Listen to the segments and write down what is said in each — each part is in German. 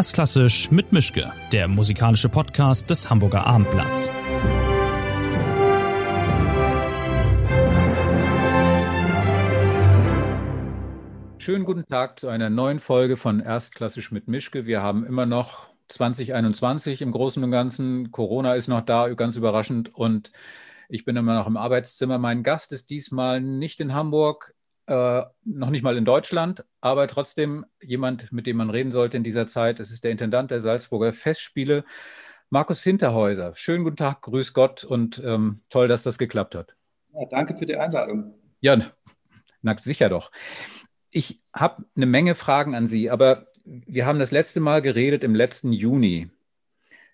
Erstklassisch mit Mischke, der musikalische Podcast des Hamburger Abendblatts. Schönen guten Tag zu einer neuen Folge von Erstklassisch mit Mischke. Wir haben immer noch 2021 im Großen und Ganzen. Corona ist noch da, ganz überraschend. Und ich bin immer noch im Arbeitszimmer. Mein Gast ist diesmal nicht in Hamburg, äh, noch nicht mal in Deutschland, aber trotzdem jemand, mit dem man reden sollte in dieser Zeit. Es ist der Intendant der Salzburger Festspiele, Markus Hinterhäuser. Schönen guten Tag, grüß Gott und ähm, toll, dass das geklappt hat. Ja, danke für die Einladung. Ja, na, sicher doch. Ich habe eine Menge Fragen an Sie, aber wir haben das letzte Mal geredet im letzten Juni.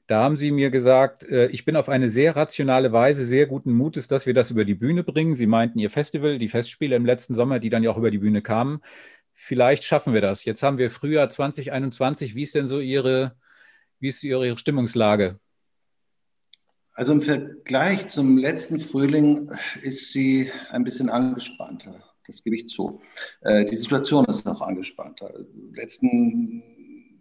Da haben Sie mir gesagt, äh, ich bin auf eine sehr rationale Weise sehr guten Mutes, dass wir das über die Bühne bringen. Sie meinten Ihr Festival, die Festspiele im letzten Sommer, die dann ja auch über die Bühne kamen. Vielleicht schaffen wir das. Jetzt haben wir Frühjahr 2021. Wie ist denn so Ihre, wie ist Ihre Stimmungslage? Also im Vergleich zum letzten Frühling ist sie ein bisschen angespannter. Das gebe ich zu. Äh, die Situation ist noch angespannter. Letzten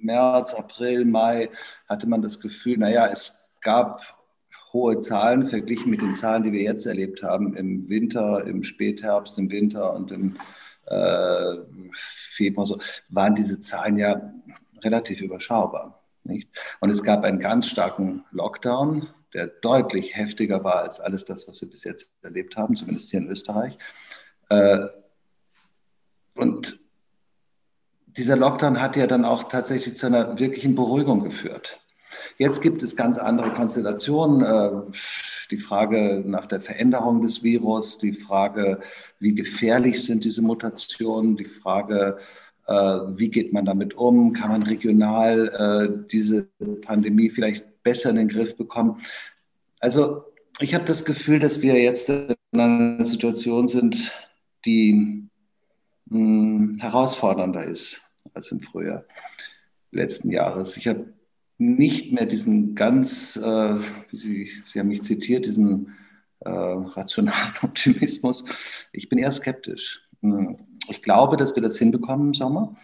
März, April, Mai hatte man das Gefühl, naja, es gab hohe Zahlen verglichen mit den Zahlen, die wir jetzt erlebt haben im Winter, im Spätherbst, im Winter und im äh, Februar, so, waren diese Zahlen ja relativ überschaubar. Nicht? Und es gab einen ganz starken Lockdown, der deutlich heftiger war als alles das, was wir bis jetzt erlebt haben, zumindest hier in Österreich. Äh, und dieser Lockdown hat ja dann auch tatsächlich zu einer wirklichen Beruhigung geführt. Jetzt gibt es ganz andere Konstellationen. Äh, die Frage nach der Veränderung des Virus, die Frage, wie gefährlich sind diese Mutationen, die Frage, äh, wie geht man damit um, kann man regional äh, diese Pandemie vielleicht besser in den Griff bekommen. Also ich habe das Gefühl, dass wir jetzt in einer Situation sind, die hm, herausfordernder ist als im Frühjahr letzten Jahres. Ich habe nicht mehr diesen ganz, äh, Sie, Sie haben mich zitiert, diesen äh, rationalen Optimismus. Ich bin eher skeptisch. Hm, ich glaube, dass wir das hinbekommen im Sommer.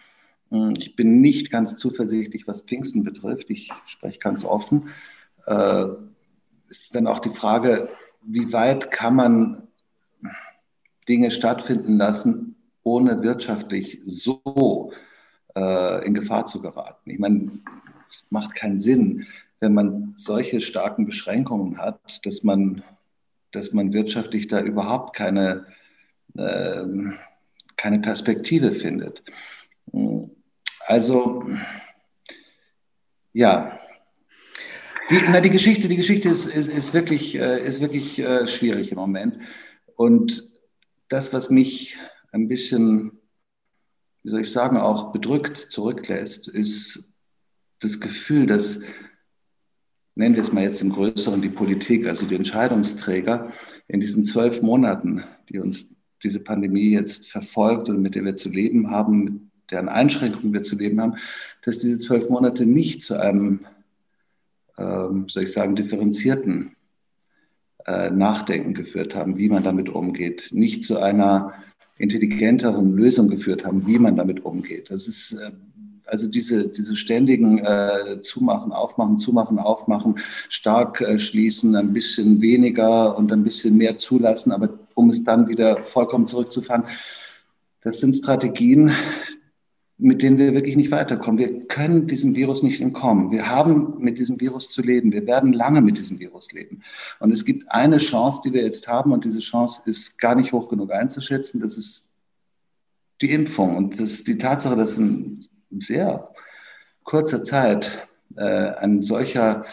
Hm, ich bin nicht ganz zuversichtlich, was Pfingsten betrifft. Ich spreche ganz offen. Äh, ist dann auch die Frage, wie weit kann man Dinge stattfinden lassen, ohne wirtschaftlich so in Gefahr zu geraten. Ich meine, es macht keinen Sinn, wenn man solche starken Beschränkungen hat, dass man, dass man wirtschaftlich da überhaupt keine, äh, keine Perspektive findet. Also, ja, die, na, die Geschichte, die Geschichte ist, ist, ist wirklich, äh, ist wirklich äh, schwierig im Moment. Und das, was mich ein bisschen wie soll ich sagen, auch bedrückt zurücklässt, ist das Gefühl, dass, nennen wir es mal jetzt im Größeren, die Politik, also die Entscheidungsträger in diesen zwölf Monaten, die uns diese Pandemie jetzt verfolgt und mit der wir zu leben haben, mit deren Einschränkungen wir zu leben haben, dass diese zwölf Monate nicht zu einem, ähm, soll ich sagen, differenzierten äh, Nachdenken geführt haben, wie man damit umgeht, nicht zu einer intelligenteren Lösung geführt haben, wie man damit umgeht. Das ist äh, also diese, diese ständigen äh, Zumachen, Aufmachen, Zumachen, Aufmachen, stark äh, schließen, ein bisschen weniger und ein bisschen mehr zulassen, aber um es dann wieder vollkommen zurückzufahren. Das sind Strategien, mit denen wir wirklich nicht weiterkommen. Wir können diesem Virus nicht entkommen. Wir haben mit diesem Virus zu leben. Wir werden lange mit diesem Virus leben. Und es gibt eine Chance, die wir jetzt haben, und diese Chance ist gar nicht hoch genug einzuschätzen. Das ist die Impfung. Und das die Tatsache, dass in sehr kurzer Zeit äh, ein solcher,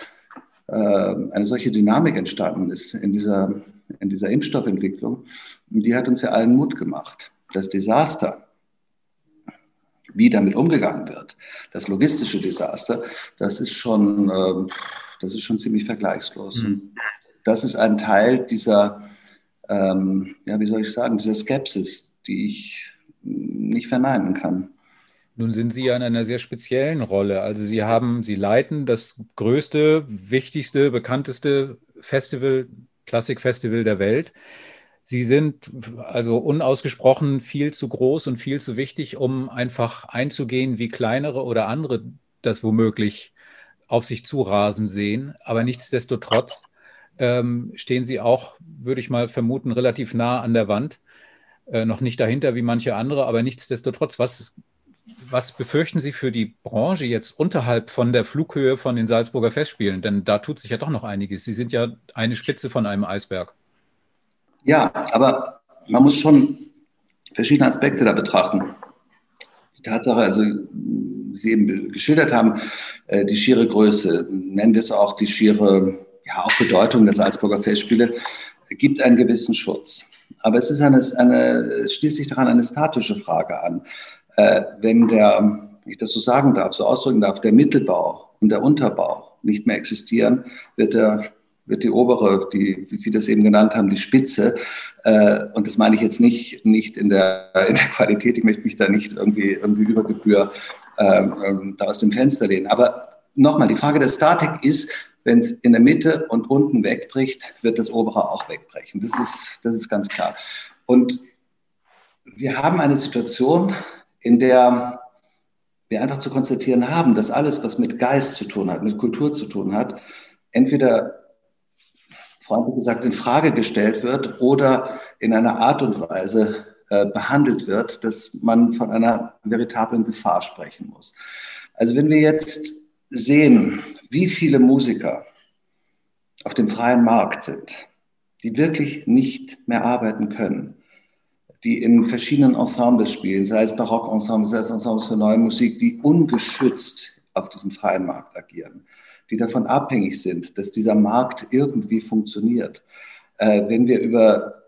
äh, eine solche Dynamik entstanden ist in dieser, in dieser Impfstoffentwicklung. Die hat uns ja allen Mut gemacht. Das Desaster, wie damit umgegangen wird, das logistische Desaster, das ist schon, äh, das ist schon ziemlich vergleichslos. Mhm. Das ist ein Teil dieser, ähm, ja, wie soll ich sagen, dieser Skepsis, die ich nicht verneinen kann. Nun sind Sie ja in einer sehr speziellen Rolle. Also Sie haben, Sie leiten das größte, wichtigste, bekannteste Festival, Klassikfestival der Welt. Sie sind also unausgesprochen viel zu groß und viel zu wichtig, um einfach einzugehen, wie kleinere oder andere das womöglich auf sich zurasen sehen. Aber nichtsdestotrotz ähm, stehen Sie auch, würde ich mal vermuten, relativ nah an der Wand. Äh, noch nicht dahinter wie manche andere, aber nichtsdestotrotz, was, was befürchten Sie für die Branche jetzt unterhalb von der Flughöhe von den Salzburger Festspielen? Denn da tut sich ja doch noch einiges. Sie sind ja eine Spitze von einem Eisberg. Ja, aber man muss schon verschiedene Aspekte da betrachten. Die Tatsache, also Sie eben geschildert haben, äh, die schiere Größe, nennen wir es auch die schiere ja, auch Bedeutung der Salzburger Festspiele, gibt einen gewissen Schutz. Aber es ist eine, eine schließt sich daran eine statische Frage an. Äh, wenn der, ich das so sagen darf, so ausdrücken darf, der Mittelbau und der Unterbau nicht mehr existieren, wird der wird die obere, die, wie Sie das eben genannt haben, die Spitze. Äh, und das meine ich jetzt nicht, nicht in, der, in der Qualität. Ich möchte mich da nicht irgendwie, irgendwie über Gebühr ähm, ähm, da aus dem Fenster lehnen. Aber nochmal, die Frage der Statik ist, wenn es in der Mitte und unten wegbricht, wird das obere auch wegbrechen. Das ist, das ist ganz klar. Und wir haben eine Situation, in der wir einfach zu konstatieren haben, dass alles, was mit Geist zu tun hat, mit Kultur zu tun hat, entweder freundlich gesagt in Frage gestellt wird oder in einer Art und Weise äh, behandelt wird, dass man von einer veritablen Gefahr sprechen muss. Also wenn wir jetzt sehen, wie viele Musiker auf dem freien Markt sind, die wirklich nicht mehr arbeiten können, die in verschiedenen Ensembles spielen, sei es Barockensembles, sei es Ensembles für neue Musik, die ungeschützt auf diesem freien Markt agieren, die davon abhängig sind, dass dieser Markt irgendwie funktioniert. Äh, wenn wir über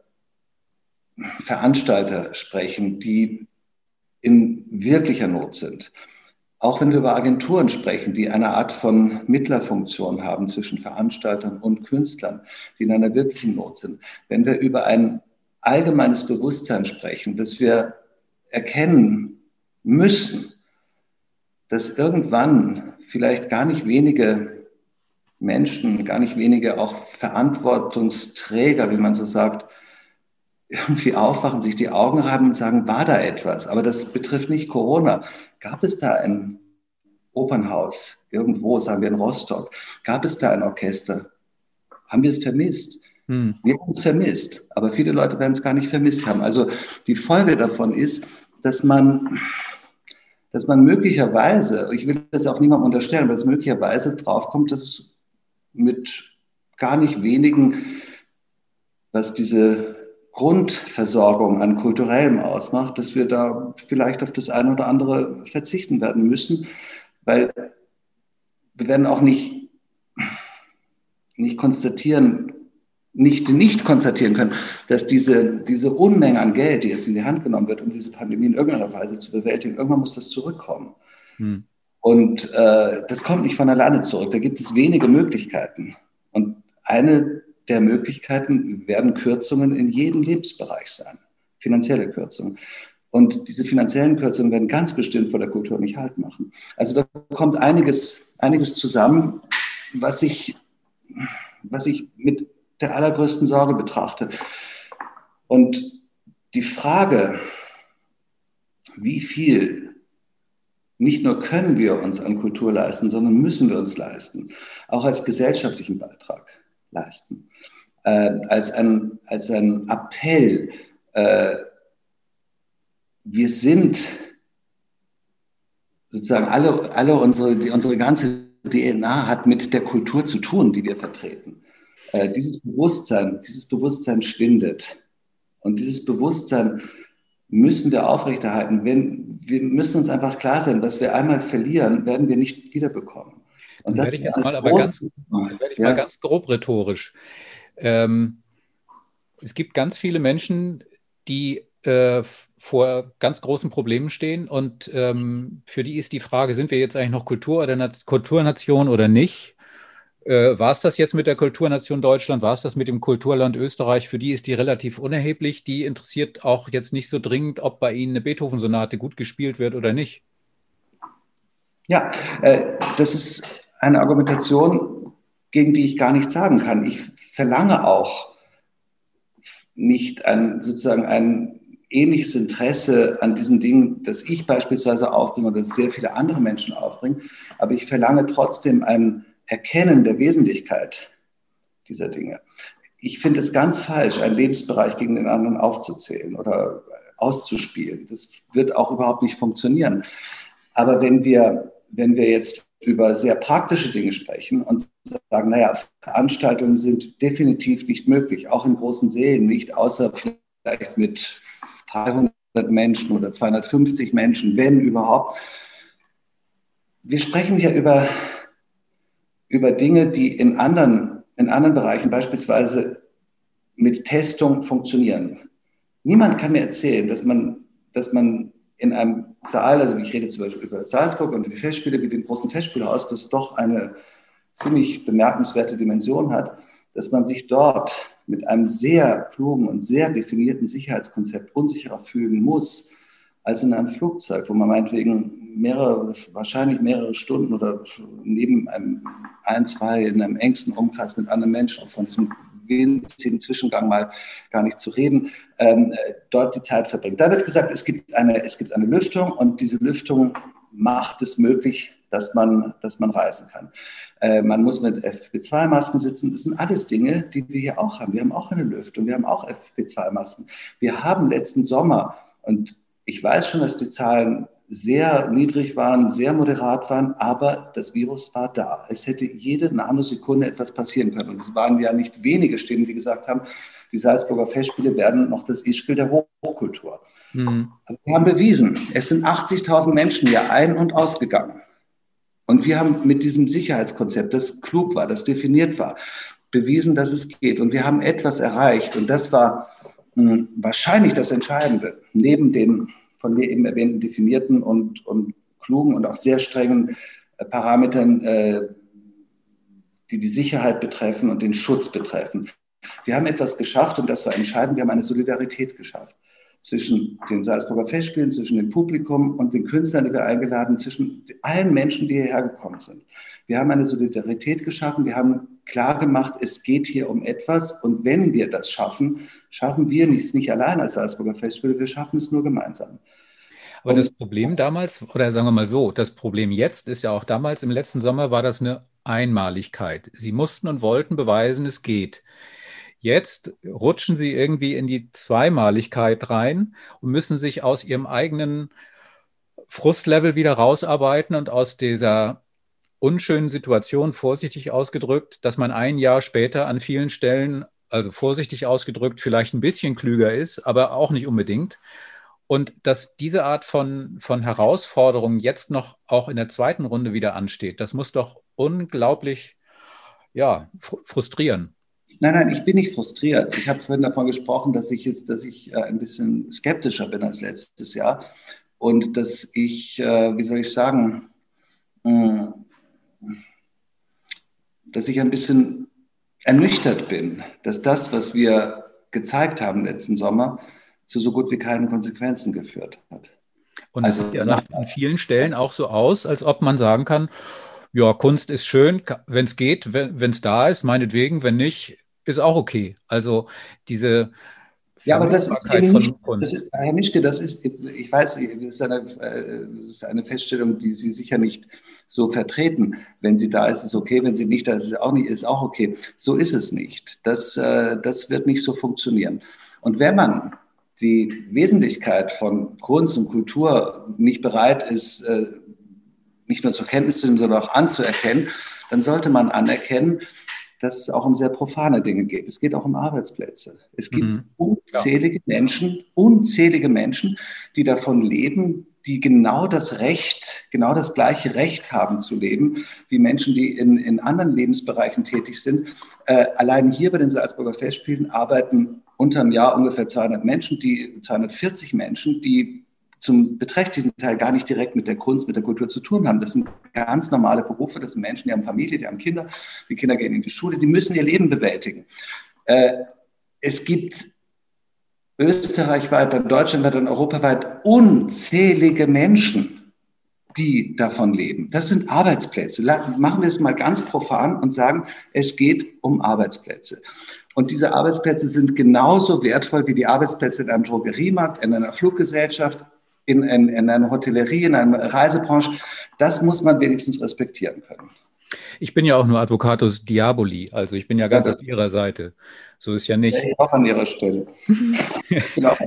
Veranstalter sprechen, die in wirklicher Not sind, auch wenn wir über Agenturen sprechen, die eine Art von Mittlerfunktion haben zwischen Veranstaltern und Künstlern, die in einer wirklichen Not sind, wenn wir über ein allgemeines Bewusstsein sprechen, dass wir erkennen müssen, dass irgendwann vielleicht gar nicht wenige Menschen, gar nicht wenige auch Verantwortungsträger, wie man so sagt, irgendwie aufwachen, sich die Augen reiben und sagen, war da etwas? Aber das betrifft nicht Corona. Gab es da ein Opernhaus irgendwo, sagen wir in Rostock? Gab es da ein Orchester? Haben wir es vermisst? Hm. Wir haben es vermisst, aber viele Leute werden es gar nicht vermisst haben. Also die Folge davon ist, dass man, dass man möglicherweise, ich will das auch niemandem unterstellen, dass möglicherweise draufkommt, dass es mit gar nicht wenigen, was diese Grundversorgung an kulturellem ausmacht, dass wir da vielleicht auf das eine oder andere verzichten werden müssen, weil wir werden auch nicht, nicht konstatieren, nicht, nicht konstatieren können, dass diese, diese Unmenge an Geld, die jetzt in die Hand genommen wird, um diese Pandemie in irgendeiner Weise zu bewältigen, irgendwann muss das zurückkommen. Hm. Und äh, das kommt nicht von alleine zurück. Da gibt es wenige Möglichkeiten. Und eine der Möglichkeiten werden Kürzungen in jedem Lebensbereich sein, finanzielle Kürzungen. Und diese finanziellen Kürzungen werden ganz bestimmt vor der Kultur nicht halt machen. Also da kommt einiges, einiges zusammen, was ich, was ich mit der allergrößten Sorge betrachte. Und die Frage, wie viel nicht nur können wir uns an Kultur leisten, sondern müssen wir uns leisten, auch als gesellschaftlichen Beitrag leisten äh, als, ein, als ein Appell. Äh, wir sind sozusagen alle, alle unsere, die, unsere ganze DNA hat mit der Kultur zu tun, die wir vertreten. Äh, dieses Bewusstsein, dieses Bewusstsein schwindet. Und dieses Bewusstsein müssen wir aufrechterhalten. Wenn, wir müssen uns einfach klar sein, was wir einmal verlieren, werden wir nicht wiederbekommen. Und das werde ich jetzt mal aber ganz, werde ich ja? mal ganz grob rhetorisch. Ähm, es gibt ganz viele Menschen, die äh, vor ganz großen Problemen stehen und ähm, für die ist die Frage, sind wir jetzt eigentlich noch Kultur oder Kulturnation oder nicht? Äh, war es das jetzt mit der Kulturnation Deutschland? War es das mit dem Kulturland Österreich? Für die ist die relativ unerheblich. Die interessiert auch jetzt nicht so dringend, ob bei ihnen eine Beethoven-Sonate gut gespielt wird oder nicht. Ja, äh, das ist eine Argumentation, gegen die ich gar nichts sagen kann. Ich verlange auch nicht ein, sozusagen ein ähnliches Interesse an diesen Dingen, das ich beispielsweise aufbringe oder das sehr viele andere Menschen aufbringen. Aber ich verlange trotzdem ein Erkennen der Wesentlichkeit dieser Dinge. Ich finde es ganz falsch, einen Lebensbereich gegen den anderen aufzuzählen oder auszuspielen. Das wird auch überhaupt nicht funktionieren. Aber wenn wir, wenn wir jetzt über sehr praktische Dinge sprechen und sagen, naja, Veranstaltungen sind definitiv nicht möglich, auch in großen Sälen nicht, außer vielleicht mit 300 Menschen oder 250 Menschen, wenn überhaupt. Wir sprechen ja über, über Dinge, die in anderen, in anderen Bereichen, beispielsweise mit Testung, funktionieren. Niemand kann mir erzählen, dass man, dass man in einem Saal, also ich rede jetzt über, Salzburg und die Festspiele wie dem großen Festspielhaus, das doch eine ziemlich bemerkenswerte Dimension hat, dass man sich dort mit einem sehr klugen und sehr definierten Sicherheitskonzept unsicherer fühlen muss als in einem Flugzeug, wo man meinetwegen mehrere, wahrscheinlich mehrere Stunden oder neben einem ein, zwei in einem engsten Umkreis mit anderen Menschen, auch von diesem winzigen Zwischengang mal gar nicht zu reden, ähm, dort die Zeit verbringt. Da wird gesagt, es gibt, eine, es gibt eine Lüftung und diese Lüftung macht es möglich, dass man, dass man reisen kann. Äh, man muss mit FFP2-Masken sitzen. Das sind alles Dinge, die wir hier auch haben. Wir haben auch eine Lüftung, wir haben auch FFP2-Masken. Wir haben letzten Sommer, und ich weiß schon, dass die Zahlen sehr niedrig waren, sehr moderat waren, aber das Virus war da. Es hätte jede Nanosekunde etwas passieren können. Und es waren ja nicht wenige Stimmen, die gesagt haben, die Salzburger Festspiele werden noch das Ischgl der Hochkultur. Mhm. wir haben bewiesen, es sind 80.000 Menschen hier ein- und ausgegangen. Und wir haben mit diesem Sicherheitskonzept, das klug war, das definiert war, bewiesen, dass es geht. Und wir haben etwas erreicht. Und das war wahrscheinlich das Entscheidende, neben den von mir eben erwähnten definierten und, und klugen und auch sehr strengen äh, Parametern, äh, die die Sicherheit betreffen und den Schutz betreffen. Wir haben etwas geschafft und das war entscheidend. Wir haben eine Solidarität geschafft zwischen den Salzburger Festspielen, zwischen dem Publikum und den Künstlern, die wir eingeladen, zwischen allen Menschen, die hierher gekommen sind. Wir haben eine Solidarität geschaffen, wir haben klar gemacht, es geht hier um etwas und wenn wir das schaffen, schaffen wir es nicht allein als Salzburger Festspiele, wir schaffen es nur gemeinsam. Aber das Problem damals, oder sagen wir mal so, das Problem jetzt ist ja auch damals im letzten Sommer war das eine Einmaligkeit. Sie mussten und wollten beweisen, es geht. Jetzt rutschen sie irgendwie in die Zweimaligkeit rein und müssen sich aus ihrem eigenen Frustlevel wieder rausarbeiten und aus dieser unschönen Situation, vorsichtig ausgedrückt, dass man ein Jahr später an vielen Stellen, also vorsichtig ausgedrückt, vielleicht ein bisschen klüger ist, aber auch nicht unbedingt. Und dass diese Art von, von Herausforderung jetzt noch auch in der zweiten Runde wieder ansteht, das muss doch unglaublich ja, frustrieren. Nein, nein, ich bin nicht frustriert. Ich habe vorhin davon gesprochen, dass ich jetzt, dass ich äh, ein bisschen skeptischer bin als letztes Jahr und dass ich, äh, wie soll ich sagen, äh, dass ich ein bisschen ernüchtert bin, dass das, was wir gezeigt haben letzten Sommer, zu so gut wie keinen Konsequenzen geführt hat. Und es also, sieht ja nach, an vielen Stellen auch so aus, als ob man sagen kann, ja, Kunst ist schön, wenn es geht, wenn es da ist, meinetwegen, wenn nicht, ist auch okay. Also diese ja, aber das ist eben nicht, das ist, Herr Mischke, das ist, ich weiß, das ist, eine, äh, das ist eine Feststellung, die Sie sicher nicht so vertreten. Wenn sie da ist, ist es okay, wenn sie nicht da ist, ist es auch, nicht, ist auch okay. So ist es nicht. Das, äh, das wird nicht so funktionieren. Und wenn man die Wesentlichkeit von Kunst und Kultur nicht bereit ist, äh, nicht nur zur Kenntnis zu nehmen, sondern auch anzuerkennen, dann sollte man anerkennen, dass es auch um sehr profane Dinge geht. Es geht auch um Arbeitsplätze. Es gibt mhm. unzählige ja. Menschen, unzählige Menschen, die davon leben, die genau das Recht, genau das gleiche Recht haben zu leben, wie Menschen, die in, in anderen Lebensbereichen tätig sind. Äh, allein hier bei den Salzburger Festspielen arbeiten unter einem Jahr ungefähr 200 Menschen, die 240 Menschen, die zum beträchtlichen Teil gar nicht direkt mit der Kunst, mit der Kultur zu tun haben. Das sind ganz normale Berufe, das sind Menschen, die haben Familie, die haben Kinder, die Kinder gehen in die Schule, die müssen ihr Leben bewältigen. Äh, es gibt österreichweit, dann deutschlandweit und europaweit unzählige Menschen, die davon leben. Das sind Arbeitsplätze. Machen wir es mal ganz profan und sagen, es geht um Arbeitsplätze. Und diese Arbeitsplätze sind genauso wertvoll wie die Arbeitsplätze in einem Drogeriemarkt, in einer Fluggesellschaft, in, in, in einer Hotellerie, in einer Reisebranche. Das muss man wenigstens respektieren können. Ich bin ja auch nur Advocatus Diaboli, also ich bin ja ganz ja, auf Ihrer Seite. So ist ja nicht. Ich auch an Ihrer Stelle. genau,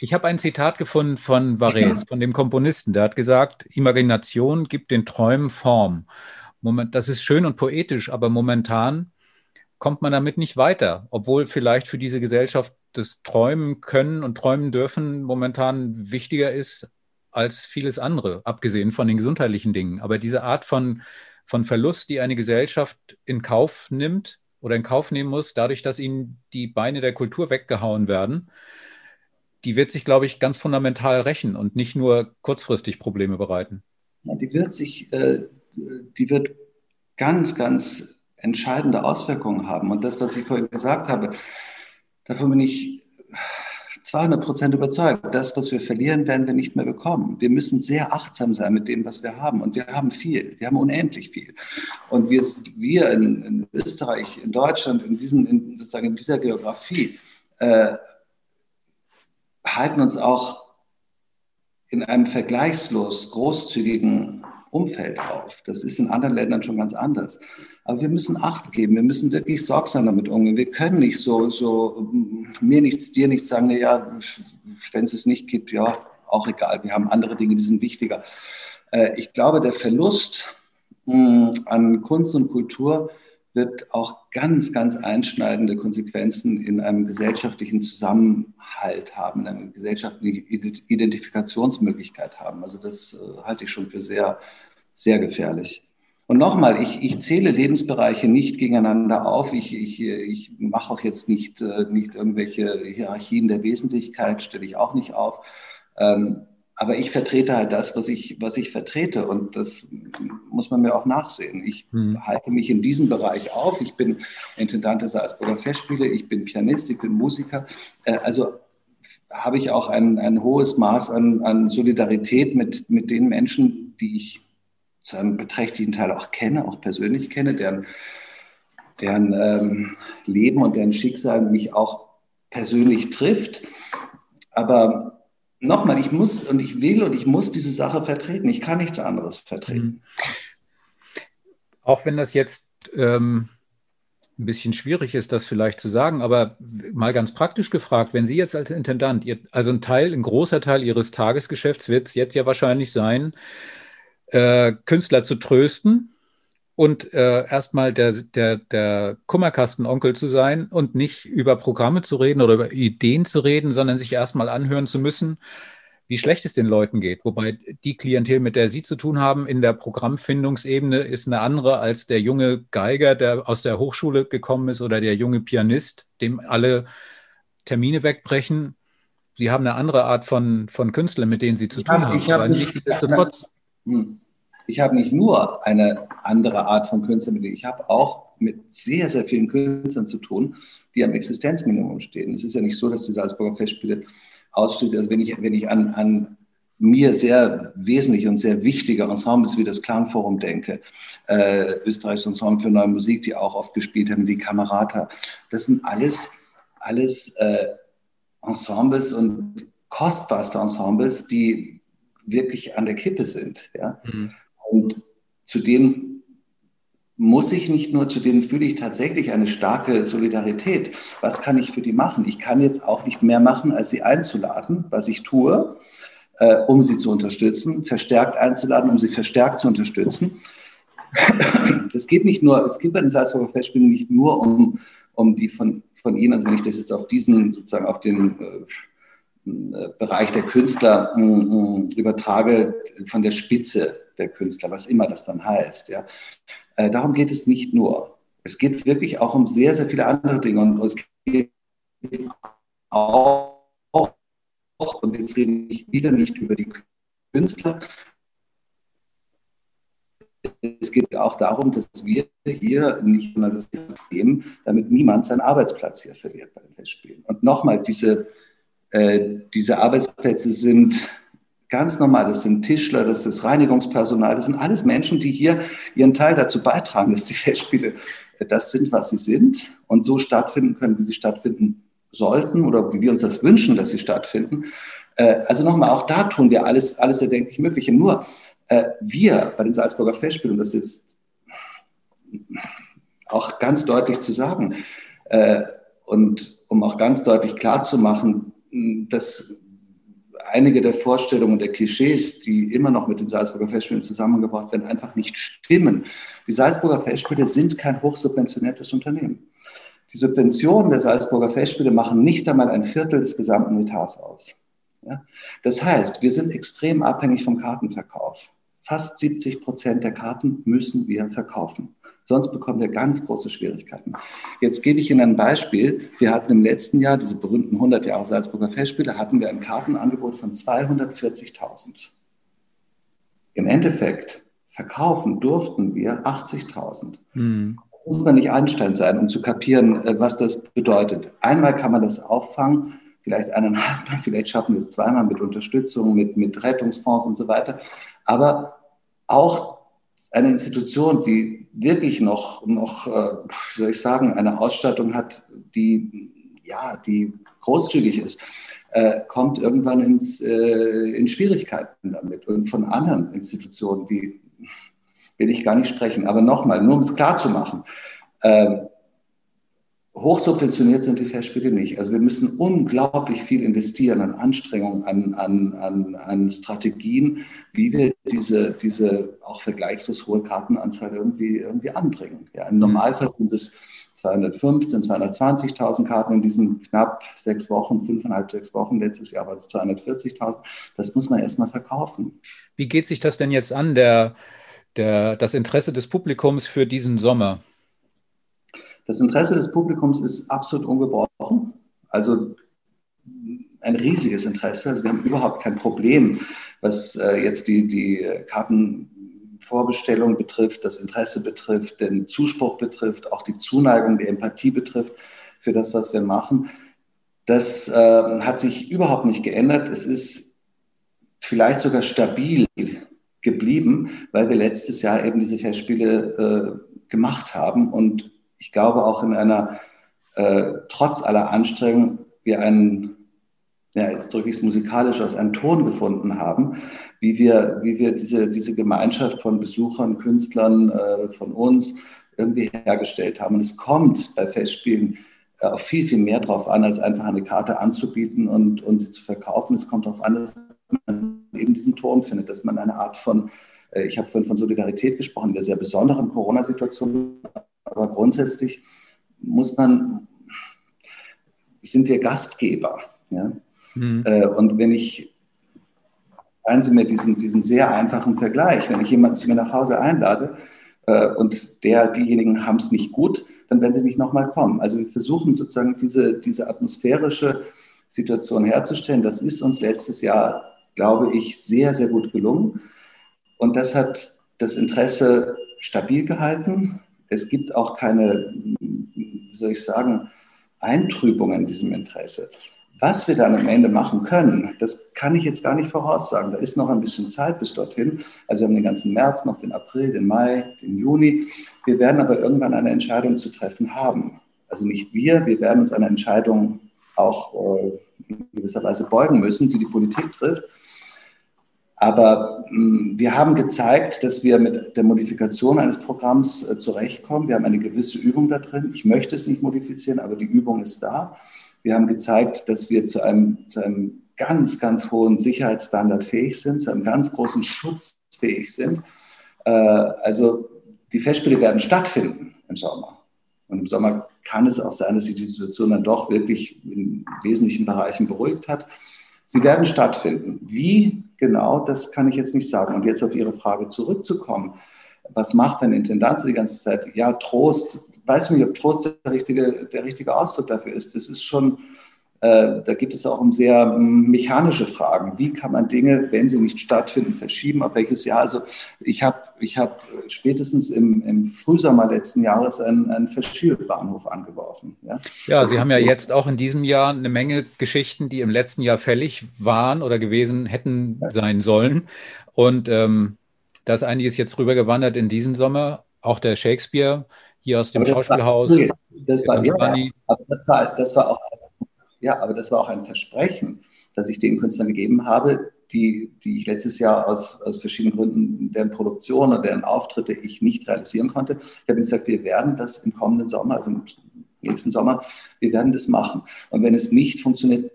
ich habe ein Zitat gefunden von Varese, von dem Komponisten. Der hat gesagt, Imagination gibt den Träumen Form. Moment, das ist schön und poetisch, aber momentan kommt man damit nicht weiter, obwohl vielleicht für diese Gesellschaft das Träumen können und träumen dürfen momentan wichtiger ist als vieles andere, abgesehen von den gesundheitlichen Dingen. Aber diese Art von, von Verlust, die eine Gesellschaft in Kauf nimmt, oder in Kauf nehmen muss, dadurch, dass ihnen die Beine der Kultur weggehauen werden, die wird sich, glaube ich, ganz fundamental rächen und nicht nur kurzfristig Probleme bereiten. Ja, die wird sich, äh, die wird ganz, ganz entscheidende Auswirkungen haben. Und das, was ich vorhin gesagt habe, davon bin ich 200 Prozent überzeugt, das, was wir verlieren, werden wir nicht mehr bekommen. Wir müssen sehr achtsam sein mit dem, was wir haben. Und wir haben viel. Wir haben unendlich viel. Und wir, wir in, in Österreich, in Deutschland, in, diesen, in, sozusagen in dieser Geografie, äh, halten uns auch in einem vergleichslos großzügigen Umfeld auf. Das ist in anderen Ländern schon ganz anders. Aber wir müssen Acht geben, wir müssen wirklich sorgsam damit umgehen. Wir können nicht so, so mir nichts, dir nichts sagen, ja, wenn es es nicht gibt, ja, auch egal, wir haben andere Dinge, die sind wichtiger. Äh, ich glaube, der Verlust hm, an Kunst und Kultur wird auch ganz, ganz einschneidende Konsequenzen in einem gesellschaftlichen Zusammenhalt haben, in einer gesellschaftlichen Identifikationsmöglichkeit haben. Also das äh, halte ich schon für sehr, sehr gefährlich. Und nochmal, ich, ich zähle Lebensbereiche nicht gegeneinander auf. Ich, ich, ich mache auch jetzt nicht, äh, nicht irgendwelche Hierarchien der Wesentlichkeit, stelle ich auch nicht auf. Ähm, aber ich vertrete halt das, was ich, was ich vertrete. Und das muss man mir auch nachsehen. Ich hm. halte mich in diesem Bereich auf. Ich bin Intendant der Salzburger Festspiele, ich bin Pianist, ich bin Musiker. Äh, also habe ich auch ein, ein hohes Maß an, an Solidarität mit, mit den Menschen, die ich zu einem beträchtlichen Teil auch kenne, auch persönlich kenne, deren, deren ähm, Leben und deren Schicksal mich auch persönlich trifft. Aber nochmal, ich muss und ich will und ich muss diese Sache vertreten. Ich kann nichts anderes vertreten. Mhm. Auch wenn das jetzt ähm, ein bisschen schwierig ist, das vielleicht zu sagen, aber mal ganz praktisch gefragt, wenn Sie jetzt als Intendant, also ein Teil, ein großer Teil Ihres Tagesgeschäfts wird es jetzt ja wahrscheinlich sein, äh, Künstler zu trösten und äh, erstmal der, der, der Kummerkastenonkel zu sein und nicht über Programme zu reden oder über Ideen zu reden, sondern sich erstmal anhören zu müssen, wie schlecht es den Leuten geht. Wobei die Klientel, mit der Sie zu tun haben, in der Programmfindungsebene ist eine andere als der junge Geiger, der aus der Hochschule gekommen ist oder der junge Pianist, dem alle Termine wegbrechen. Sie haben eine andere Art von, von Künstlern, mit denen Sie zu ich tun hab, haben. Aber nichtsdestotrotz hm. Ich habe nicht nur eine andere Art von Künstlern, ich habe auch mit sehr, sehr vielen Künstlern zu tun, die am Existenzminimum stehen. Es ist ja nicht so, dass die Salzburger Festspiele ausschließlich, also wenn ich, wenn ich an, an mir sehr wesentliche und sehr wichtige Ensembles wie das Klangforum denke, äh, österreichisches Ensemble für neue Musik, die auch oft gespielt haben, die Kamerata, das sind alles, alles äh, Ensembles und kostbarste Ensembles, die wirklich an der Kippe sind. Ja? Mhm. Und zu denen muss ich nicht nur, zu denen fühle ich tatsächlich eine starke Solidarität. Was kann ich für die machen? Ich kann jetzt auch nicht mehr machen, als sie einzuladen, was ich tue, äh, um sie zu unterstützen, verstärkt einzuladen, um sie verstärkt zu unterstützen. Es geht nicht nur, es geht bei den Salzburger Festspielen nicht nur um, um die von, von Ihnen, also wenn ich das jetzt auf diesen, sozusagen auf den äh, Bereich der Künstler übertrage, von der Spitze der Künstler, was immer das dann heißt. Ja. Äh, darum geht es nicht nur. Es geht wirklich auch um sehr, sehr viele andere Dinge. Und es geht auch, und jetzt rede ich wieder nicht über die Künstler, es geht auch darum, dass wir hier nicht nur das nehmen, damit niemand seinen Arbeitsplatz hier verliert bei den Festspielen. Und nochmal, diese, diese Arbeitsplätze sind Ganz normal, das sind Tischler, das ist Reinigungspersonal, das sind alles Menschen, die hier ihren Teil dazu beitragen, dass die Festspiele das sind, was sie sind und so stattfinden können, wie sie stattfinden sollten oder wie wir uns das wünschen, dass sie stattfinden. Äh, also nochmal, auch da tun wir alles, alles erdenklich Mögliche. Nur äh, wir bei den Salzburger Festspielen, und das ist auch ganz deutlich zu sagen äh, und um auch ganz deutlich klarzumachen, dass einige der Vorstellungen, der Klischees, die immer noch mit den Salzburger Festspielen zusammengebracht werden, einfach nicht stimmen. Die Salzburger Festspiele sind kein hochsubventioniertes Unternehmen. Die Subventionen der Salzburger Festspiele machen nicht einmal ein Viertel des gesamten Etats aus. Ja? Das heißt, wir sind extrem abhängig vom Kartenverkauf. Fast 70 Prozent der Karten müssen wir verkaufen. Sonst bekommen wir ganz große Schwierigkeiten. Jetzt gebe ich Ihnen ein Beispiel. Wir hatten im letzten Jahr, diese berühmten 100 Jahre Salzburger Festspiele, hatten wir ein Kartenangebot von 240.000. Im Endeffekt verkaufen durften wir 80.000. Mhm. Muss man nicht Einstein sein, um zu kapieren, äh, was das bedeutet. Einmal kann man das auffangen, vielleicht eineinhalb Mal, vielleicht schaffen wir es zweimal mit Unterstützung, mit, mit Rettungsfonds und so weiter. Aber auch eine Institution, die wirklich noch, noch äh, wie soll ich sagen, eine Ausstattung hat, die, ja, die großzügig ist, äh, kommt irgendwann ins, äh, in Schwierigkeiten damit. Und von anderen Institutionen, die will ich gar nicht sprechen. Aber nochmal, nur um es klar zu machen, äh, hochsubventioniert sind die Festspiele nicht. Also wir müssen unglaublich viel investieren an Anstrengungen, an, an, an, an Strategien, wie wir diese, diese auch vergleichslos hohe Kartenanzahl irgendwie, irgendwie anbringen. Ja, Im Normalfall sind es 215, 220.000 Karten in diesen knapp sechs Wochen, fünfeinhalb, sechs Wochen. Letztes Jahr war es 240.000. Das muss man erstmal verkaufen. Wie geht sich das denn jetzt an, der, der, das Interesse des Publikums für diesen Sommer? Das Interesse des Publikums ist absolut ungebrochen. Also ein riesiges Interesse. Also wir haben überhaupt kein Problem, was äh, jetzt die, die Kartenvorbestellung betrifft, das Interesse betrifft, den Zuspruch betrifft, auch die Zuneigung, die Empathie betrifft für das, was wir machen. Das äh, hat sich überhaupt nicht geändert. Es ist vielleicht sogar stabil geblieben, weil wir letztes Jahr eben diese Festspiele äh, gemacht haben und ich glaube auch in einer, äh, trotz aller Anstrengung, wir einen, ja, jetzt drücke ich es musikalisch aus, einen Ton gefunden haben, wie wir, wie wir diese, diese Gemeinschaft von Besuchern, Künstlern, äh, von uns irgendwie hergestellt haben. Und es kommt bei Festspielen äh, auf viel, viel mehr drauf an, als einfach eine Karte anzubieten und, und sie zu verkaufen. Es kommt darauf an, dass man eben diesen Ton findet, dass man eine Art von, äh, ich habe vorhin von Solidarität gesprochen, in der sehr besonderen Corona-Situation aber grundsätzlich muss man, sind wir Gastgeber. Ja? Mhm. Äh, und wenn ich, seien Sie mir diesen, diesen sehr einfachen Vergleich, wenn ich jemanden zu mir nach Hause einlade äh, und der, diejenigen haben es nicht gut, dann werden sie nicht nochmal kommen. Also wir versuchen sozusagen diese, diese atmosphärische Situation herzustellen. Das ist uns letztes Jahr, glaube ich, sehr, sehr gut gelungen. Und das hat das Interesse stabil gehalten. Es gibt auch keine, wie soll ich sagen, Eintrübung in diesem Interesse. Was wir dann am Ende machen können, das kann ich jetzt gar nicht voraussagen. Da ist noch ein bisschen Zeit bis dorthin. Also wir haben den ganzen März, noch den April, den Mai, den Juni. Wir werden aber irgendwann eine Entscheidung zu treffen haben. Also nicht wir, wir werden uns einer Entscheidung auch äh, in gewisser Weise beugen müssen, die die Politik trifft. Aber mh, hm, wir haben gezeigt, dass wir mit der Modifikation eines Programms äh, zurechtkommen. Wir haben eine gewisse Übung da drin. Ich möchte es nicht modifizieren, aber die Übung ist da. Wir haben gezeigt, dass wir zu einem, zu einem ganz, ganz hohen Sicherheitsstandard fähig sind, zu einem ganz großen Schutz fähig sind. Äh, also die Festspiele werden stattfinden im Sommer. Und im Sommer kann es auch sein, dass sich die Situation dann doch wirklich in wesentlichen Bereichen beruhigt hat. Sie werden stattfinden. Wie genau, das kann ich jetzt nicht sagen. Und jetzt auf Ihre Frage zurückzukommen. Was macht ein Intendant so die ganze Zeit? Ja, Trost. Ich weiß nicht, ob Trost der richtige, der richtige Ausdruck dafür ist. Das ist schon, äh, da geht es auch um sehr ähm, mechanische Fragen. Wie kann man Dinge, wenn sie nicht stattfinden, verschieben? Auf welches Jahr? Also ich habe ich hab spätestens im, im Frühsommer letzten Jahres einen, einen Verschiebbahnhof angeworfen. Ja? ja, Sie haben ja jetzt auch in diesem Jahr eine Menge Geschichten, die im letzten Jahr fällig waren oder gewesen hätten sein sollen. Und ähm, da ist einiges jetzt rübergewandert in diesen Sommer. Auch der Shakespeare hier aus dem Schauspielhaus. War, das war, ja, aber das war, das war auch, ja, aber das war auch ein Versprechen, das ich den Künstlern gegeben habe, die, die ich letztes Jahr aus, aus verschiedenen Gründen, deren Produktion oder deren Auftritte ich nicht realisieren konnte. Ich habe gesagt, wir werden das im kommenden Sommer, also im nächsten Sommer, wir werden das machen. Und wenn es nicht funktioniert,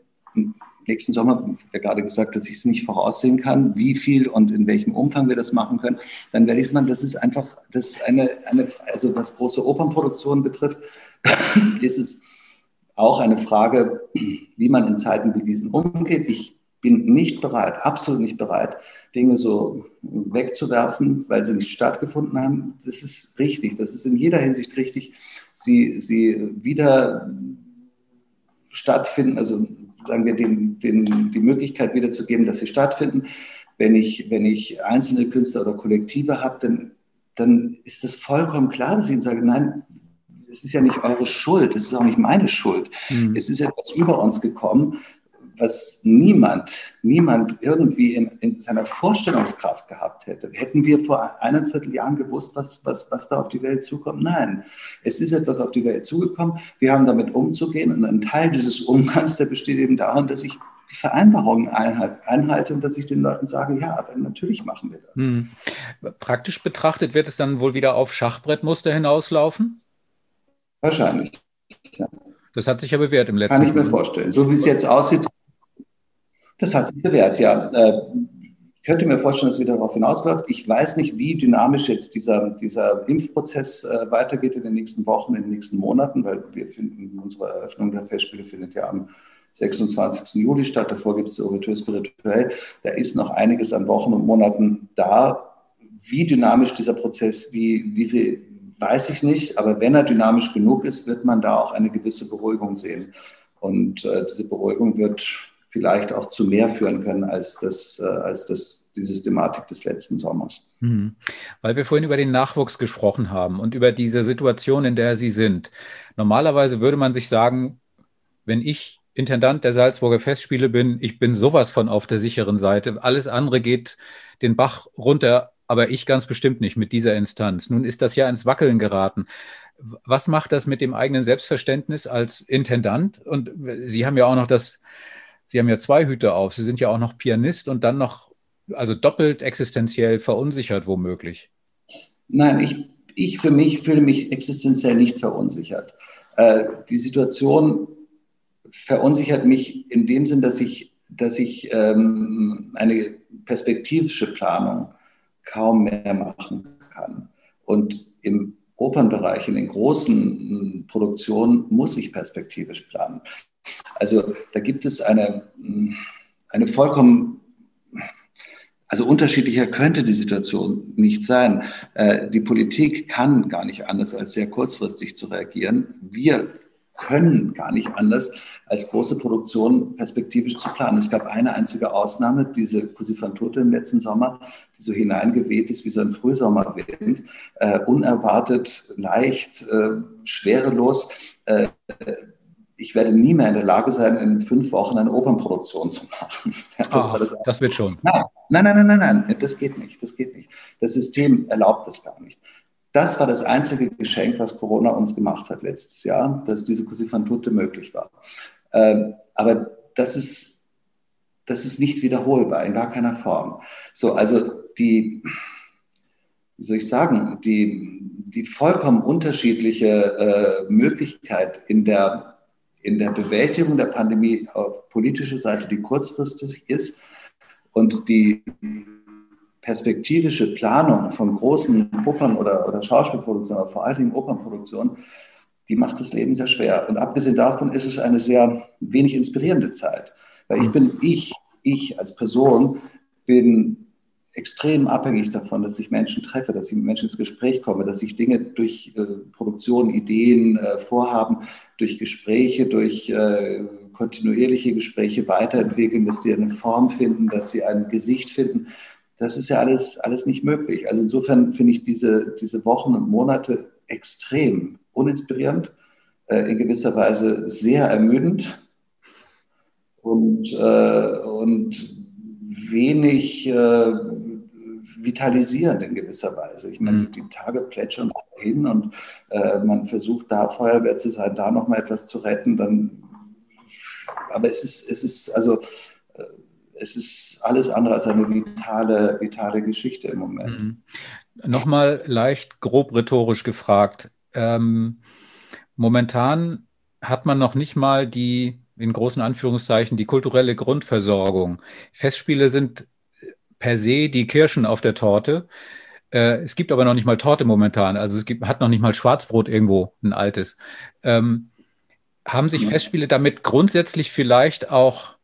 nächsten Sommer, ich habe gerade gesagt, dass ich es nicht voraussehen kann, wie viel und in welchem Umfang wir das machen können, dann werde ich es machen. Das ist einfach, das ist eine, eine, also was große Opernproduktionen betrifft, ist es auch eine Frage, wie man in Zeiten wie diesen umgeht. Ich bin nicht bereit, absolut nicht bereit, Dinge so wegzuwerfen, weil sie nicht stattgefunden haben. Das ist richtig, das ist in jeder Hinsicht richtig, sie, sie wieder stattfinden, also sagen wir, den, den, die Möglichkeit wiederzugeben, dass sie stattfinden. Wenn ich, wenn ich einzelne Künstler oder Kollektive habe, dann, dann ist das vollkommen klar, dass ich ihnen sage, nein, es ist ja nicht eure Schuld, es ist auch nicht meine Schuld. Mhm. Es ist etwas über uns gekommen, was niemand, niemand irgendwie in, in, seiner Vorstellungskraft gehabt hätte. Hätten wir vor einem Vierteljahren gewusst, was, was, was da auf die Welt zukommt? Nein, es ist etwas auf die Welt zugekommen. Wir haben damit umzugehen und ein Teil dieses Umgangs, der besteht eben darin, dass ich die Vereinbarungen einhalte und dass ich den Leuten sage, ja, aber natürlich machen wir das. Hm. Praktisch betrachtet wird es dann wohl wieder auf Schachbrettmuster hinauslaufen? Wahrscheinlich. Ja. Das hat sich ja bewährt im letzten Jahr. Kann ich mir vorstellen. So wie es jetzt aussieht, das hat sich bewährt, ja. Äh, ich könnte mir vorstellen, dass es wieder darauf hinausläuft. Ich weiß nicht, wie dynamisch jetzt dieser, dieser Impfprozess äh, weitergeht in den nächsten Wochen, in den nächsten Monaten, weil wir finden, unsere Eröffnung der Festspiele findet ja am 26. Juli statt. Davor gibt es die Ouverture spirituell. Da ist noch einiges an Wochen und Monaten da. Wie dynamisch dieser Prozess, wie, wie viel, weiß ich nicht. Aber wenn er dynamisch genug ist, wird man da auch eine gewisse Beruhigung sehen. Und äh, diese Beruhigung wird vielleicht auch zu mehr führen können als, das, äh, als das, die Systematik des letzten Sommers. Mhm. Weil wir vorhin über den Nachwuchs gesprochen haben und über diese Situation, in der Sie sind. Normalerweise würde man sich sagen, wenn ich Intendant der Salzburger Festspiele bin, ich bin sowas von auf der sicheren Seite. Alles andere geht den Bach runter, aber ich ganz bestimmt nicht mit dieser Instanz. Nun ist das ja ins Wackeln geraten. Was macht das mit dem eigenen Selbstverständnis als Intendant? Und Sie haben ja auch noch das Sie haben ja zwei Hüte auf. Sie sind ja auch noch Pianist und dann noch, also doppelt existenziell verunsichert womöglich. Nein, ich, ich für mich fühle mich existenziell nicht verunsichert. Äh, die Situation verunsichert mich in dem Sinn, dass ich, dass ich ähm, eine perspektivische Planung kaum mehr machen kann. Und im Opernbereich, in den großen Produktionen, muss ich perspektivisch planen. Also da gibt es eine, eine vollkommen, also unterschiedlicher könnte die Situation nicht sein. Äh, die Politik kann gar nicht anders, als sehr kurzfristig zu reagieren. Wir können gar nicht anders, als große Produktion perspektivisch zu planen. Es gab eine einzige Ausnahme, diese Così fan tutte im letzten Sommer, die so hineingeweht ist wie so ein Frühsommerwind, äh, unerwartet, leicht, äh, schwerelos. Äh, ich werde nie mehr in der Lage sein, in fünf Wochen eine Opernproduktion zu machen. Das, Ach, das, das, wird schon. Nein, nein, nein, nein, nein, nein, das geht nicht, das geht nicht. Das System erlaubt das gar nicht. Das war das einzige Geschenk, was Corona uns gemacht hat letztes Jahr, dass diese Così fan tutte möglich war. Ähm, aber das ist, das ist nicht wiederholbar in gar keiner Form. So, also die, wie soll ich sagen, die, die vollkommen unterschiedliche äh, Möglichkeit in der in der Bewältigung der Pandemie auf politischer Seite, die kurzfristig ist und die perspektivische Planung von großen Opern- oder, oder Schauspielproduktionen, aber vor allen Dingen Opernproduktionen, die macht das Leben sehr schwer. Und abgesehen davon ist es eine sehr wenig inspirierende Zeit. Weil ich bin, ich, ich als Person bin extrem abhängig davon, dass ich Menschen treffe, dass ich mit Menschen ins Gespräch komme, dass ich Dinge durch äh, Produktion, Ideen, äh, Vorhaben, durch Gespräche, durch äh, kontinuierliche Gespräche weiterentwickeln, dass die eine Form finden, dass sie ein Gesicht finden. Das ist ja alles, alles nicht möglich. Also insofern finde ich diese, diese Wochen und Monate extrem uninspirierend, äh, in gewisser Weise sehr ermüdend und, äh, und wenig äh, vitalisierend in gewisser Weise. Ich meine, mhm. die Tage plätschern hin und äh, man versucht da Feuerwehr zu sein, da nochmal etwas zu retten, dann aber es ist, es ist also es ist alles andere als eine vitale, vitale Geschichte im Moment. Mhm. Nochmal leicht grob rhetorisch gefragt. Ähm, momentan hat man noch nicht mal die, in großen Anführungszeichen, die kulturelle Grundversorgung. Festspiele sind per se die Kirschen auf der Torte. Äh, es gibt aber noch nicht mal Torte momentan. Also es gibt, hat noch nicht mal Schwarzbrot irgendwo, ein altes. Ähm, haben sich Festspiele damit grundsätzlich vielleicht auch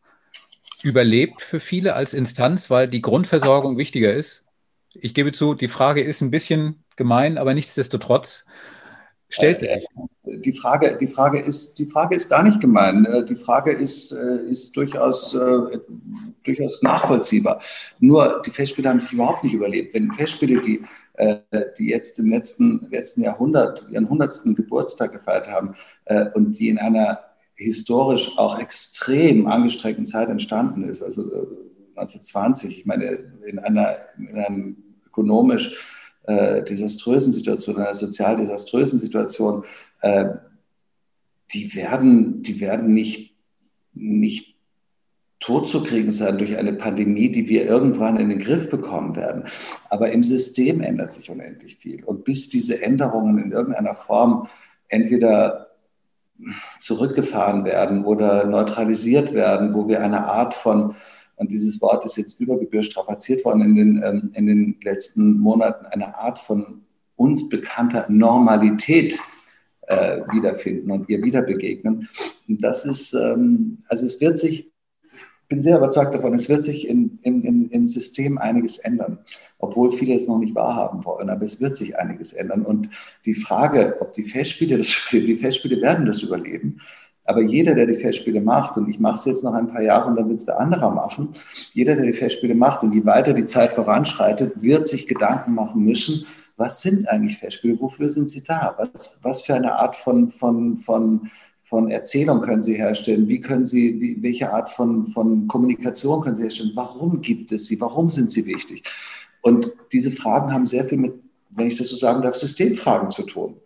überlebt für viele als Instanz, weil die Grundversorgung wichtiger ist? Ich gebe zu, die Frage ist ein bisschen gemein, aber nichtsdestotrotz stellt sich. Die Frage, die, Frage ist, die Frage ist gar nicht gemein. Äh, die Frage ist, äh, ist durchaus, äh, durchaus nachvollziehbar. Nur die Festspiele haben sich überhaupt nicht überlebt. Wenn Festspiele, die, die jetzt im letzten, letzten Jahrhundert ihren 100. Geburtstag gefeiert haben und die in einer historisch auch extrem angestrengten Zeit entstanden ist, also 1920, ich meine, in einer, in einem ökonomisch äh, desaströsen Situation, einer sozial desaströsen Situation, äh, die werden, die werden nicht, nicht tot zu kriegen sein durch eine Pandemie, die wir irgendwann in den Griff bekommen werden. Aber im System ändert sich unendlich viel. Und bis diese Änderungen in irgendeiner Form entweder zurückgefahren werden oder neutralisiert werden, wo wir eine Art von und dieses Wort ist jetzt über worden in den, ähm, in den letzten Monaten, eine Art von uns bekannter Normalität äh, wiederfinden und ihr wieder begegnen. Und das ist, ähm, also es wird sich, ich bin sehr überzeugt davon, es wird sich in, in, im System einiges ändern, obwohl viele es noch nicht wahrhaben wollen, aber es wird sich einiges ändern. Und die Frage, ob die Festspiele, das, die Festspiele werden das überleben, aber jeder, der die Festspiele macht, und ich mache es jetzt noch ein paar Jahre und dann wird es der anderer machen, jeder, der die Festspiele macht und je weiter die Zeit voranschreitet, wird sich Gedanken machen müssen, was sind eigentlich Festspiele, wofür sind sie da, was, was für eine Art von, von, von, von Erzählung können sie herstellen, wie können sie, wie, welche Art von, von Kommunikation können sie herstellen, warum gibt es sie, warum sind sie wichtig. Und diese Fragen haben sehr viel mit, wenn ich das so sagen darf, Systemfragen zu tun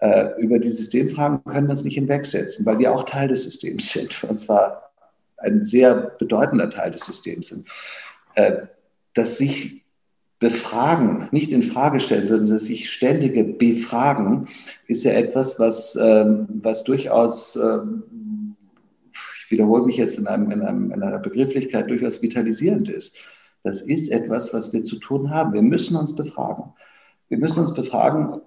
äh, über die Systemfragen können wir uns nicht hinwegsetzen, weil wir auch Teil des Systems sind. Und zwar ein sehr bedeutender Teil des Systems sind. Äh, dass sich Befragen, nicht in Frage stellen, sondern sich ständige Befragen, ist ja etwas, was, ähm, was durchaus, ähm, ich wiederhole mich jetzt in, einem, in, einem, in einer Begrifflichkeit, durchaus vitalisierend ist. Das ist etwas, was wir zu tun haben. Wir müssen uns befragen. Wir müssen uns befragen,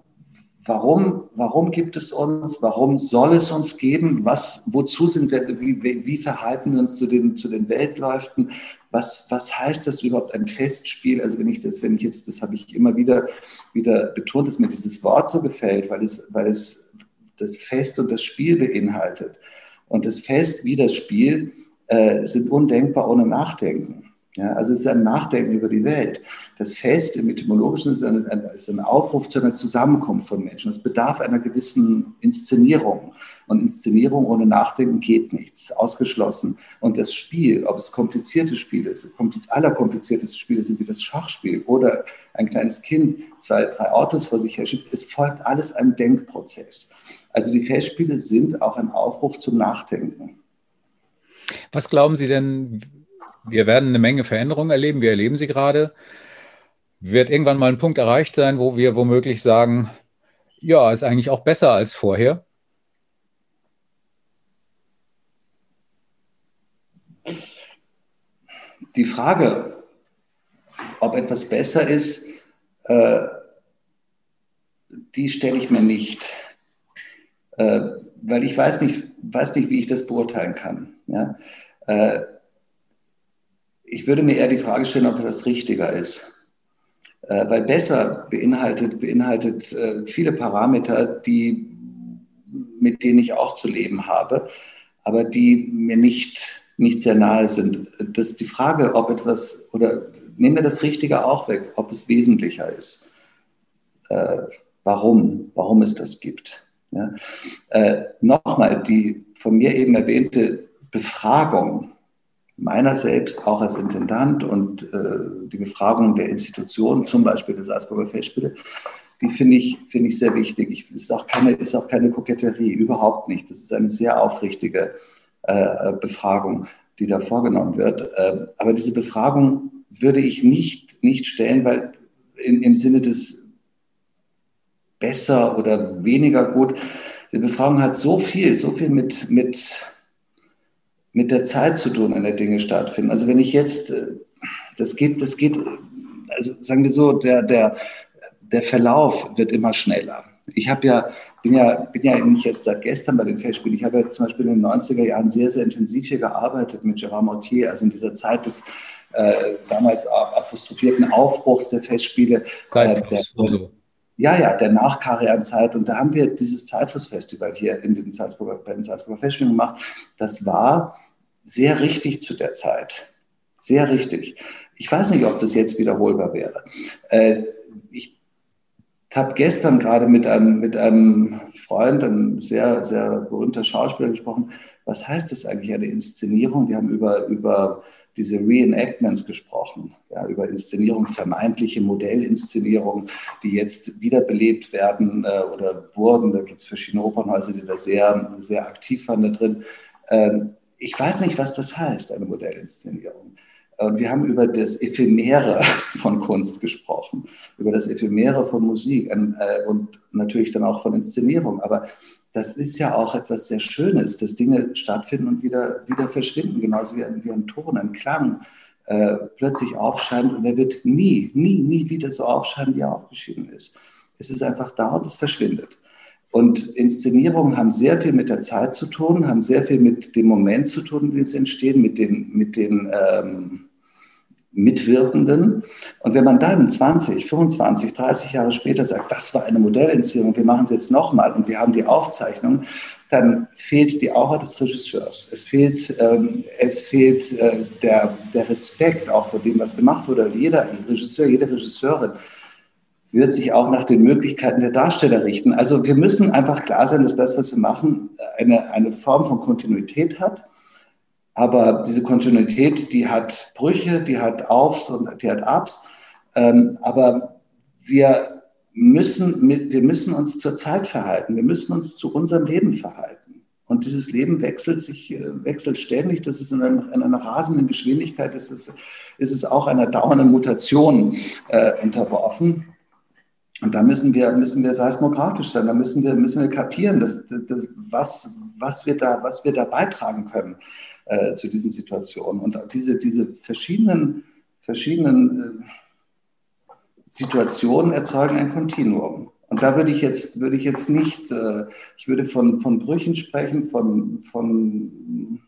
Warum, warum gibt es uns? Warum soll es uns geben? Was, wozu sind wir, wie, wie verhalten wir uns zu den, zu den Weltläufen? Was, was heißt das überhaupt ein Festspiel? Also wenn ich das, wenn ich jetzt, das habe ich immer wieder, wieder betont, dass mir dieses Wort so gefällt, weil es, weil es das Fest und das Spiel beinhaltet. Und das Fest wie das Spiel äh, sind undenkbar ohne Nachdenken. Ja, also es ist ein Nachdenken über die Welt. Das Fest im Etymologischen ist ein, ein, ist ein Aufruf zu einer Zusammenkunft von Menschen. Es bedarf einer gewissen Inszenierung. Und Inszenierung ohne Nachdenken geht nichts, ausgeschlossen. Und das Spiel, ob es komplizierte Spiele ist, allerkomplizierteste Spiele sind wie das Schachspiel oder ein kleines Kind zwei, drei Autos vor sich her schiebt, es folgt alles einem Denkprozess. Also die Festspiele sind auch ein Aufruf zum Nachdenken. Was glauben Sie denn, wir werden eine Menge Veränderungen erleben. Wir erleben sie gerade. Wird irgendwann mal ein Punkt erreicht sein, wo wir womöglich sagen, ja, ist eigentlich auch besser als vorher? Die Frage, ob etwas besser ist, äh, die stelle ich mir nicht, äh, weil ich weiß nicht, weiß nicht, wie ich das beurteilen kann. Äh, ich würde mir eher die Frage stellen, ob das richtiger ist. Äh, weil besser beinhaltet, beinhaltet äh, viele Parameter, die, mit denen ich auch zu leben habe. aber die mir nicht, nicht sehr nahe sind. Das ist die Frage, ob etwas, oder nehmen wir das Richtige auch weg, ob es wesentlicher ist. Äh, warum, warum es das gibt. Ja? Äh, Nochmal, die von mir eben erwähnte Befragung meiner selbst auch als Intendant und äh, die Befragung der Institutionen, zum Beispiel des Salzburger Festspiele, die finde ich, finde ich sehr wichtig. Ich, ist, auch keine, ist auch keine Koketterie, überhaupt nicht. Das ist eine sehr aufrichtige äh, Befragung, die da vorgenommen wird. Äh, aber diese Befragung würde ich nicht, nicht stellen, weil in, im Sinne des besser oder weniger gut, die Befragung hat so viel, so viel mit, mit, mit der Zeit zu tun, in der Dinge stattfinden. Also wenn ich jetzt, äh, das geht, das geht, also sagen wir so, der, der, der Verlauf wird immer schneller. Ich habe ja, bin ja, bin ja nicht erst seit gestern bei den Festspielen. Ich habe ja zum Beispiel in den 90er Jahren sehr, sehr intensiv hier gearbeitet mit Gérard Mortier, also in dieser Zeit des äh, damals apostrophierten Aufbruchs der Festspiele. Äh, der, so. Ja, ja, der Nach-Karian-Zeit. Und da haben wir dieses Zeitflussfestival hier in den Salzburger, bei den Salzburger Festspielen gemacht. Das war sehr richtig zu der Zeit. Sehr richtig. Ich weiß nicht, ob das jetzt wiederholbar wäre. Äh, ich habe gestern gerade mit einem, mit einem Freund, einem sehr, sehr berühmter Schauspieler gesprochen. Was heißt das eigentlich, eine Inszenierung? Wir haben über, über diese Reenactments gesprochen, ja, über Inszenierung, vermeintliche Modellinszenierungen, die jetzt wiederbelebt werden äh, oder wurden. Da gibt es verschiedene Opernhäuser, die da sehr, sehr aktiv waren da drin. Ähm, ich weiß nicht, was das heißt, eine Modellinszenierung. Und wir haben über das Ephemere von Kunst gesprochen, über das Ephemere von Musik äh, und natürlich dann auch von Inszenierung. Aber das ist ja auch etwas sehr Schönes, dass Dinge stattfinden und wieder, wieder verschwinden, genauso wie ein, wie ein Ton, ein Klang äh, plötzlich aufscheint und er wird nie, nie, nie wieder so aufscheinen, wie er aufgeschieden ist. Es ist einfach da und es verschwindet. Und Inszenierungen haben sehr viel mit der Zeit zu tun, haben sehr viel mit dem Moment zu tun, in dem sie entstehen, mit den, mit den ähm, Mitwirkenden. Und wenn man dann 20, 25, 30 Jahre später sagt, das war eine Modellinszenierung, wir machen es jetzt nochmal und wir haben die Aufzeichnung, dann fehlt die Aura des Regisseurs. Es fehlt, ähm, es fehlt äh, der, der Respekt auch vor dem, was gemacht wurde. Jeder Regisseur, jede Regisseurin wird sich auch nach den Möglichkeiten der Darsteller richten. Also wir müssen einfach klar sein, dass das, was wir machen, eine, eine Form von Kontinuität hat. Aber diese Kontinuität, die hat Brüche, die hat Aufs und die hat Ups. Ähm, aber wir müssen, mit, wir müssen uns zur Zeit verhalten. Wir müssen uns zu unserem Leben verhalten. Und dieses Leben wechselt sich, äh, wechselt ständig. Das ist in, einem, in einer rasenden Geschwindigkeit, ist es, ist es auch einer dauernden Mutation äh, unterworfen. Und da müssen wir, müssen wir seismografisch sein, da müssen wir, müssen wir kapieren, dass, dass, was, was, wir da, was wir da beitragen können äh, zu diesen Situationen. Und diese, diese verschiedenen, verschiedenen äh, Situationen erzeugen ein Kontinuum. Und da würde ich jetzt, würde ich jetzt nicht, äh, ich würde von, von Brüchen sprechen, von, von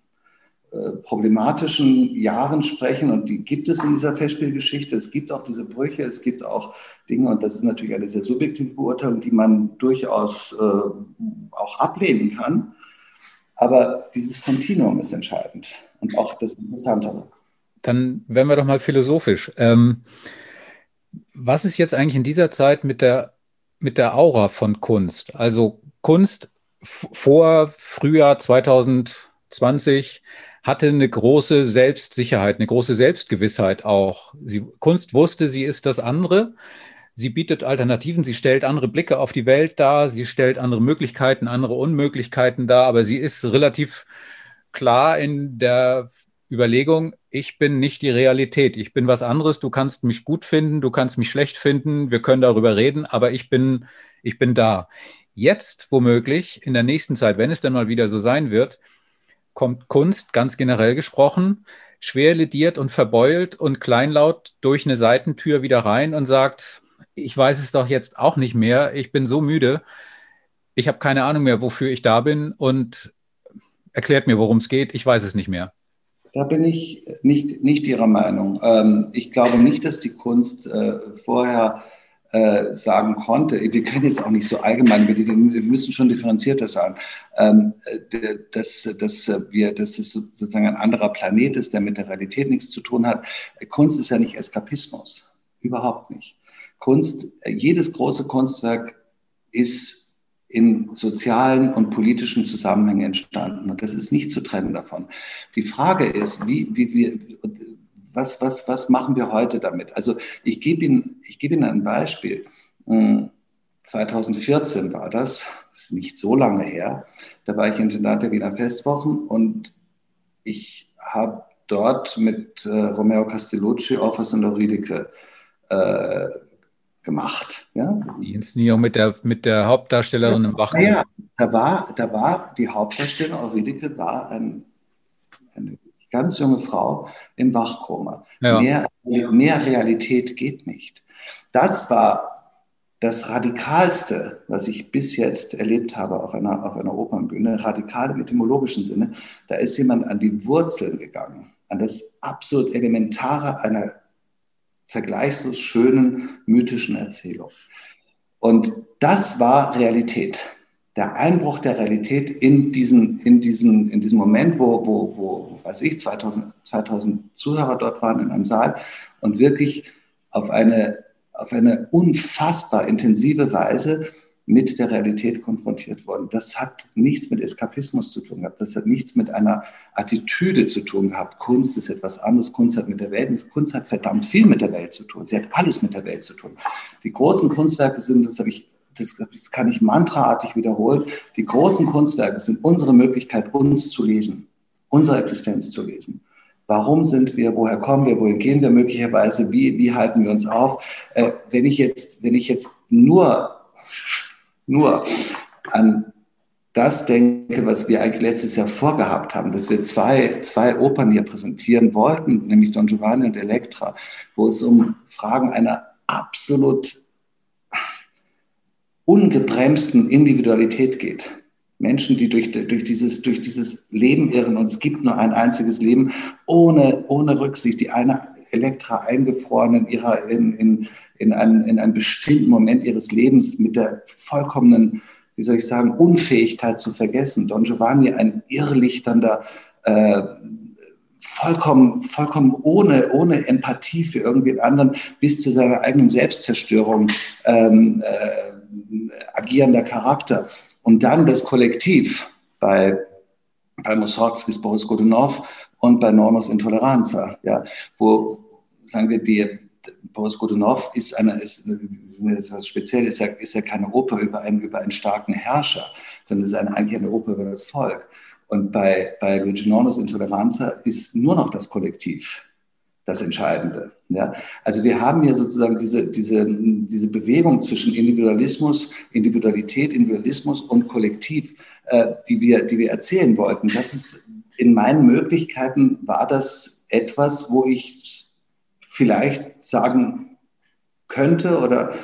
problematischen Jahren sprechen und die gibt es in dieser Festspielgeschichte. Es gibt auch diese Brüche, es gibt auch Dinge und das ist natürlich eine sehr subjektive Beurteilung, die man durchaus äh, auch ablehnen kann. Aber dieses Kontinuum ist entscheidend und auch das Interessantere. Dann werden wir doch mal philosophisch. Ähm, was ist jetzt eigentlich in dieser Zeit mit der, mit der Aura von Kunst? Also Kunst vor Frühjahr 2020 hatte eine große Selbstsicherheit, eine große Selbstgewissheit auch. Sie, Kunst wusste, sie ist das andere. Sie bietet Alternativen, sie stellt andere Blicke auf die Welt dar, sie stellt andere Möglichkeiten, andere Unmöglichkeiten dar, aber sie ist relativ klar in der Überlegung, ich bin nicht die Realität, ich bin was anderes, du kannst mich gut finden, du kannst mich schlecht finden, wir können darüber reden, aber ich bin, ich bin da. Jetzt womöglich in der nächsten Zeit, wenn es dann mal wieder so sein wird, kommt Kunst, ganz generell gesprochen, schwer lediert und verbeult und kleinlaut durch eine Seitentür wieder rein und sagt, ich weiß es doch jetzt auch nicht mehr, ich bin so müde, ich habe keine Ahnung mehr, wofür ich da bin und erklärt mir, worum es geht, ich weiß es nicht mehr. Da bin ich nicht, nicht Ihrer Meinung. Ähm, ich glaube nicht, dass die Kunst äh, vorher äh, sagen konnte, wir können jetzt auch nicht so allgemein, wir, müssen schon differenzierter sagen, ähm, dass, dass, wir, dass es sozusagen ein anderer Planet ist, der mit der Realität nichts zu tun hat. Kunst ist ja nicht Eskapismus, überhaupt nicht. Kunst, jedes große Kunstwerk ist in sozialen und politischen Zusammenhängen entstanden. Und das ist nicht zu trennen davon. Die Frage ist, wie, wie, wie, was, was, was machen wir heute damit? Also ich gebe Ihnen, ich gebe Ihnen ein Beispiel. 2014 hm, war das, das ist nicht so lange her, da war ich Intendant der Wiener Festwochen und ich habe dort mit äh, Romeo Castellucci Office und Euridike äh, gemacht. Ja? Die Inszenierung mit der, mit der Hauptdarstellerin ja, im Wachturm. Ja, da war, da war die Hauptdarstellerin Euridike war ein, eine ganz junge Frau im Wachkoma. Ja. Mehr, mehr Realität geht nicht. Das war das Radikalste, was ich bis jetzt erlebt habe auf einer, auf einer Opernbühne, radikal im etymologischen Sinne, da ist jemand an die Wurzeln gegangen, an das absolut Elementare einer vergleichslos schönen mythischen Erzählung. Und das war Realität. Der Einbruch der Realität in diesen, in diesen, in diesem Moment, wo, wo, wo weiß ich, 2000, 2000 Zuhörer dort waren in einem Saal und wirklich auf eine, auf eine unfassbar intensive Weise mit der Realität konfrontiert worden. Das hat nichts mit Eskapismus zu tun gehabt. Das hat nichts mit einer Attitüde zu tun gehabt. Kunst ist etwas anderes. Kunst hat mit der Welt, Kunst hat verdammt viel mit der Welt zu tun. Sie hat alles mit der Welt zu tun. Die großen Kunstwerke sind, das habe ich das, das kann ich mantraartig wiederholen. Die großen Kunstwerke sind unsere Möglichkeit, uns zu lesen, unsere Existenz zu lesen. Warum sind wir? Woher kommen wir? Wohin gehen wir möglicherweise? Wie, wie halten wir uns auf? Äh, wenn ich jetzt, wenn ich jetzt nur nur an das denke, was wir eigentlich letztes Jahr vorgehabt haben, dass wir zwei, zwei Opern hier präsentieren wollten, nämlich Don Giovanni und Elektra, wo es um Fragen einer absolut ungebremsten Individualität geht. Menschen, die durch, durch, dieses, durch dieses Leben irren und es gibt nur ein einziges Leben, ohne, ohne Rücksicht. Die eine Elektra eingefroren in, ihrer, in, in, in, einen, in einem bestimmten Moment ihres Lebens mit der vollkommenen, wie soll ich sagen, Unfähigkeit zu vergessen. Don Giovanni, ein irrlichternder, äh, vollkommen, vollkommen ohne, ohne Empathie für irgendwen anderen bis zu seiner eigenen Selbstzerstörung ähm, äh, agierender Charakter. Und dann das Kollektiv bei, bei Mussorgskis Boris Godunov und bei Normos Intoleranza, ja, wo, sagen wir, die, Boris Godunov ist eine, ist, ist was speziell, ist ja, ist ja keine Oper über einen, über einen starken Herrscher, sondern es ist eine, eigentlich eine Oper über das Volk. Und bei, bei Luigi Nornos Intoleranza ist nur noch das Kollektiv das Entscheidende. Ja? Also wir haben hier sozusagen diese, diese, diese Bewegung zwischen Individualismus, Individualität, Individualismus und Kollektiv, äh, die, wir, die wir erzählen wollten. Das ist in meinen Möglichkeiten war das etwas, wo ich vielleicht sagen könnte oder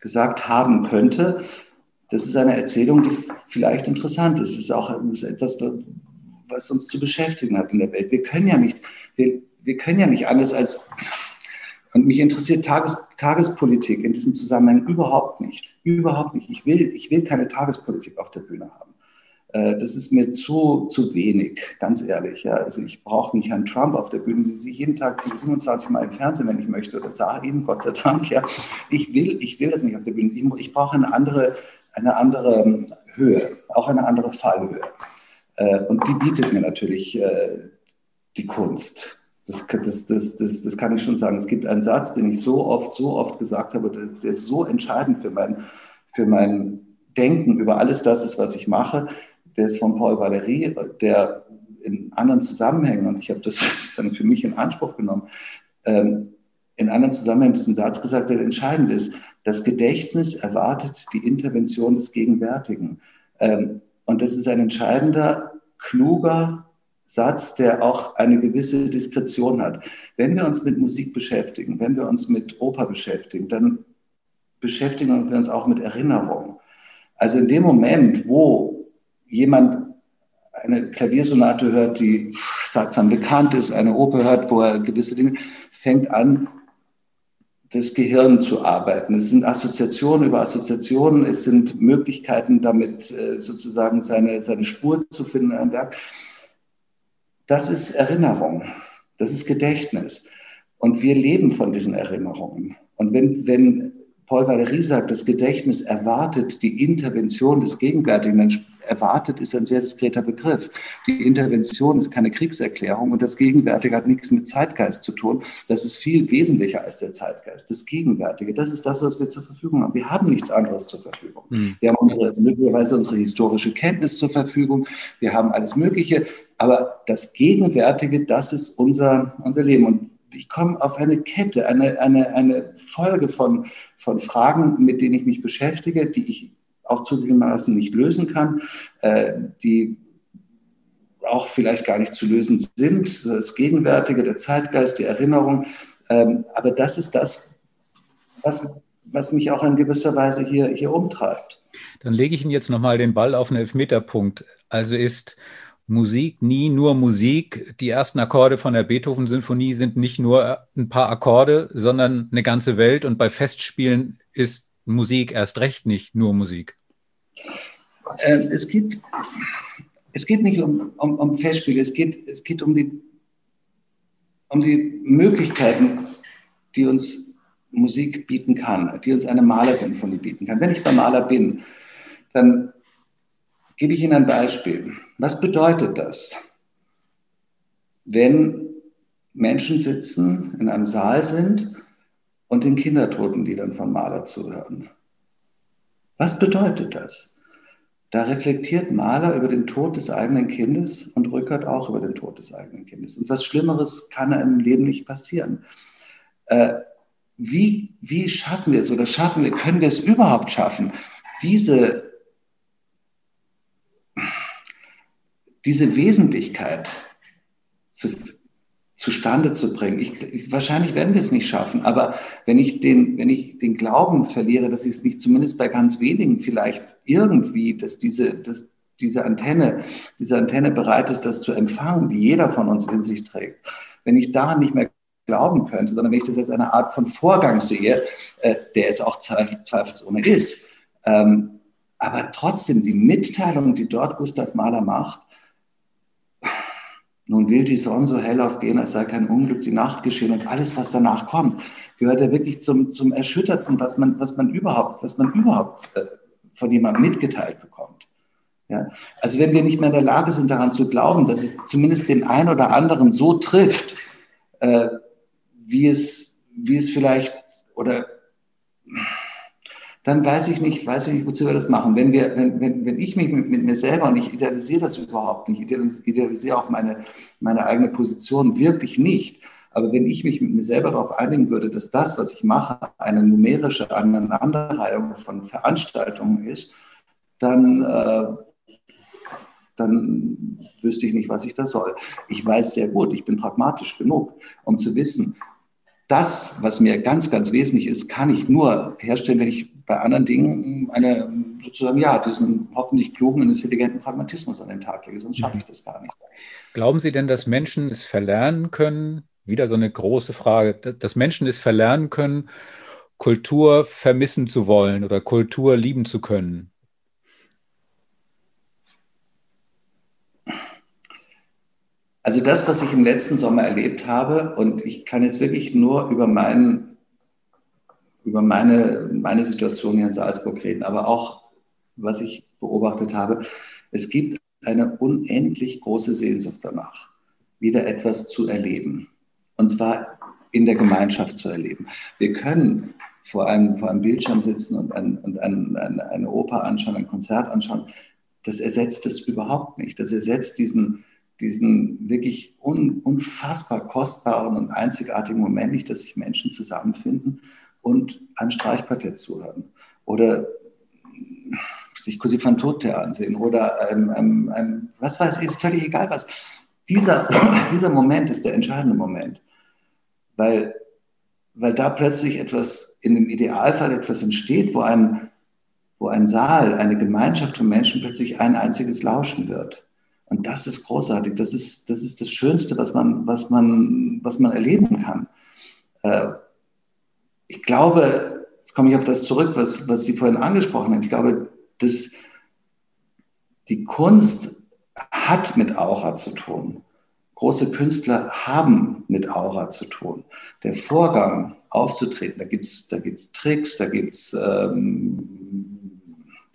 gesagt haben könnte. Das ist eine Erzählung, die vielleicht interessant ist. Es ist auch etwas, was uns zu beschäftigen hat in der Welt. Wir können ja nicht, wir, wir können ja nicht alles als, und mich interessiert Tages, Tagespolitik in diesem Zusammenhang überhaupt nicht. Überhaupt nicht. Ich will, ich will keine Tagespolitik auf der Bühne haben. Äh, das ist mir zu, zu wenig, ganz ehrlich. Ja. Also ich brauche nicht Herrn Trump auf der Bühne. Sie sehe jeden Tag 27 Mal im Fernsehen, wenn ich möchte, oder sah ihn, Gott sei Dank. Ja. Ich, will, ich will das nicht auf der Bühne. Ich, ich brauche eine andere, eine andere ähm, Höhe, auch eine andere Fallhöhe. Äh, und die bietet mir natürlich äh, die Kunst. Das, das, das, das, das kann ich schon sagen. Es gibt einen Satz, den ich so oft, so oft gesagt habe, der, der ist so entscheidend für mein, für mein Denken über alles das ist, was ich mache. Der ist von Paul Valéry, der in anderen Zusammenhängen, und ich habe das für mich in Anspruch genommen, ähm, in anderen Zusammenhängen diesen Satz gesagt, der entscheidend ist. Das Gedächtnis erwartet die Intervention des Gegenwärtigen. Ähm, und das ist ein entscheidender, kluger, Satz, der auch eine gewisse Diskretion hat. Wenn wir uns mit Musik beschäftigen, wenn wir uns mit Oper beschäftigen, dann beschäftigen wir uns auch mit Erinnerung. Also in dem Moment, wo jemand eine Klaviersonate hört, die sattsam bekannt ist, eine Oper hört, wo er gewisse Dinge, fängt an, das Gehirn zu arbeiten. Es sind Assoziationen über Assoziationen, es sind Möglichkeiten, damit äh, sozusagen seine, seine Spur zu finden in einem Werk. Das ist Erinnerung, das ist Gedächtnis. Und wir leben von diesen Erinnerungen. Und wenn, wenn Paul Valéry sagt, das Gedächtnis erwartet die Intervention des Gegenwärtigen, dann erwartet ist ein sehr diskreter Begriff. Die Intervention ist keine Kriegserklärung und das Gegenwärtige hat nichts mit Zeitgeist zu tun. Das ist viel wesentlicher als der Zeitgeist. Das Gegenwärtige, das ist das, was wir zur Verfügung haben. Wir haben nichts anderes zur Verfügung. Mhm. Wir haben unsere, möglicherweise unsere historische Kenntnis zur Verfügung. Wir haben alles Mögliche. Aber das Gegenwärtige, das ist unser, unser Leben. Und ich komme auf eine Kette, eine, eine, eine Folge von, von Fragen, mit denen ich mich beschäftige, die ich auch zugegebenermaßen nicht lösen kann, äh, die auch vielleicht gar nicht zu lösen sind. Das Gegenwärtige, der Zeitgeist, die Erinnerung. Ähm, aber das ist das, was, was mich auch in gewisser Weise hier, hier umtreibt. Dann lege ich Ihnen jetzt nochmal den Ball auf einen Elfmeterpunkt. Also ist Musik nie nur Musik. Die ersten Akkorde von der Beethoven-Symphonie sind nicht nur ein paar Akkorde, sondern eine ganze Welt. Und bei Festspielen ist Musik erst recht nicht nur Musik. Äh, es, geht, es geht nicht um, um, um Festspiele, es geht, es geht um, die, um die Möglichkeiten, die uns Musik bieten kann, die uns eine Malersymphonie bieten kann. Wenn ich beim Maler bin, dann gebe ich Ihnen ein Beispiel. Was bedeutet das, wenn Menschen sitzen, in einem Saal sind und den Kindertotenliedern von Maler zuhören? Was bedeutet das? Da reflektiert Maler über den Tod des eigenen Kindes und Rückert auch über den Tod des eigenen Kindes. Und was Schlimmeres kann im Leben nicht passieren. Äh, wie, wie schaffen wir es oder schaffen wir, können wir es überhaupt schaffen, diese diese Wesentlichkeit zu, zustande zu bringen. Ich, wahrscheinlich werden wir es nicht schaffen, aber wenn ich, den, wenn ich den Glauben verliere, dass ich es nicht zumindest bei ganz wenigen vielleicht irgendwie, dass diese, dass diese Antenne, diese Antenne bereit ist, das zu empfangen, die jeder von uns in sich trägt, wenn ich daran nicht mehr glauben könnte, sondern wenn ich das als eine Art von Vorgang sehe, äh, der es auch zweifelsohne ist, ähm, aber trotzdem die Mitteilung, die dort Gustav Mahler macht, nun will die Sonne so hell aufgehen, als sei kein Unglück die Nacht geschehen und alles, was danach kommt, gehört ja wirklich zum, zum Erschüttertsten, was man, was man überhaupt, was man überhaupt äh, von jemandem mitgeteilt bekommt. Ja? Also wenn wir nicht mehr in der Lage sind, daran zu glauben, dass es zumindest den einen oder anderen so trifft, äh, wie, es, wie es vielleicht oder dann weiß ich nicht, weiß ich nicht, wozu wir das machen. Wenn, wir, wenn, wenn, wenn ich mich mit, mit mir selber, und ich idealisiere das überhaupt nicht, ich idealisiere auch meine, meine eigene Position wirklich nicht, aber wenn ich mich mit mir selber darauf einigen würde, dass das, was ich mache, eine numerische Aneinanderreihung von Veranstaltungen ist, dann, äh, dann wüsste ich nicht, was ich da soll. Ich weiß sehr gut, ich bin pragmatisch genug, um zu wissen, das, was mir ganz, ganz wesentlich ist, kann ich nur herstellen, wenn ich bei anderen Dingen eine, sozusagen, ja, diesen hoffentlich klugen und intelligenten Pragmatismus an den Tag lege, sonst schaffe ich das gar nicht. Glauben Sie denn, dass Menschen es verlernen können? Wieder so eine große Frage, dass Menschen es verlernen können, Kultur vermissen zu wollen oder Kultur lieben zu können? Also das, was ich im letzten Sommer erlebt habe, und ich kann jetzt wirklich nur über, meinen, über meine, meine Situation hier in Salzburg reden, aber auch, was ich beobachtet habe, es gibt eine unendlich große Sehnsucht danach, wieder etwas zu erleben. Und zwar in der Gemeinschaft zu erleben. Wir können vor einem, vor einem Bildschirm sitzen und, ein, und ein, ein, eine Oper anschauen, ein Konzert anschauen. Das ersetzt es überhaupt nicht. Das ersetzt diesen, diesen wirklich un, unfassbar kostbaren und einzigartigen Moment nicht, dass sich Menschen zusammenfinden und einem Streichquartett zuhören oder sich Così fan tutte ansehen oder einem, einem, einem, was weiß ich, ist völlig egal was. Dieser, dieser Moment ist der entscheidende Moment, weil, weil da plötzlich etwas, in dem Idealfall etwas entsteht, wo ein, wo ein Saal, eine Gemeinschaft von Menschen plötzlich ein einziges Lauschen wird. Und das ist großartig. Das ist das, ist das Schönste, was man, was, man, was man erleben kann. Äh, ich glaube, jetzt komme ich auf das zurück, was, was Sie vorhin angesprochen haben. Ich glaube, dass die Kunst hat mit Aura zu tun. Große Künstler haben mit Aura zu tun. Der Vorgang aufzutreten, da gibt es da gibt's Tricks, da gibt es ähm,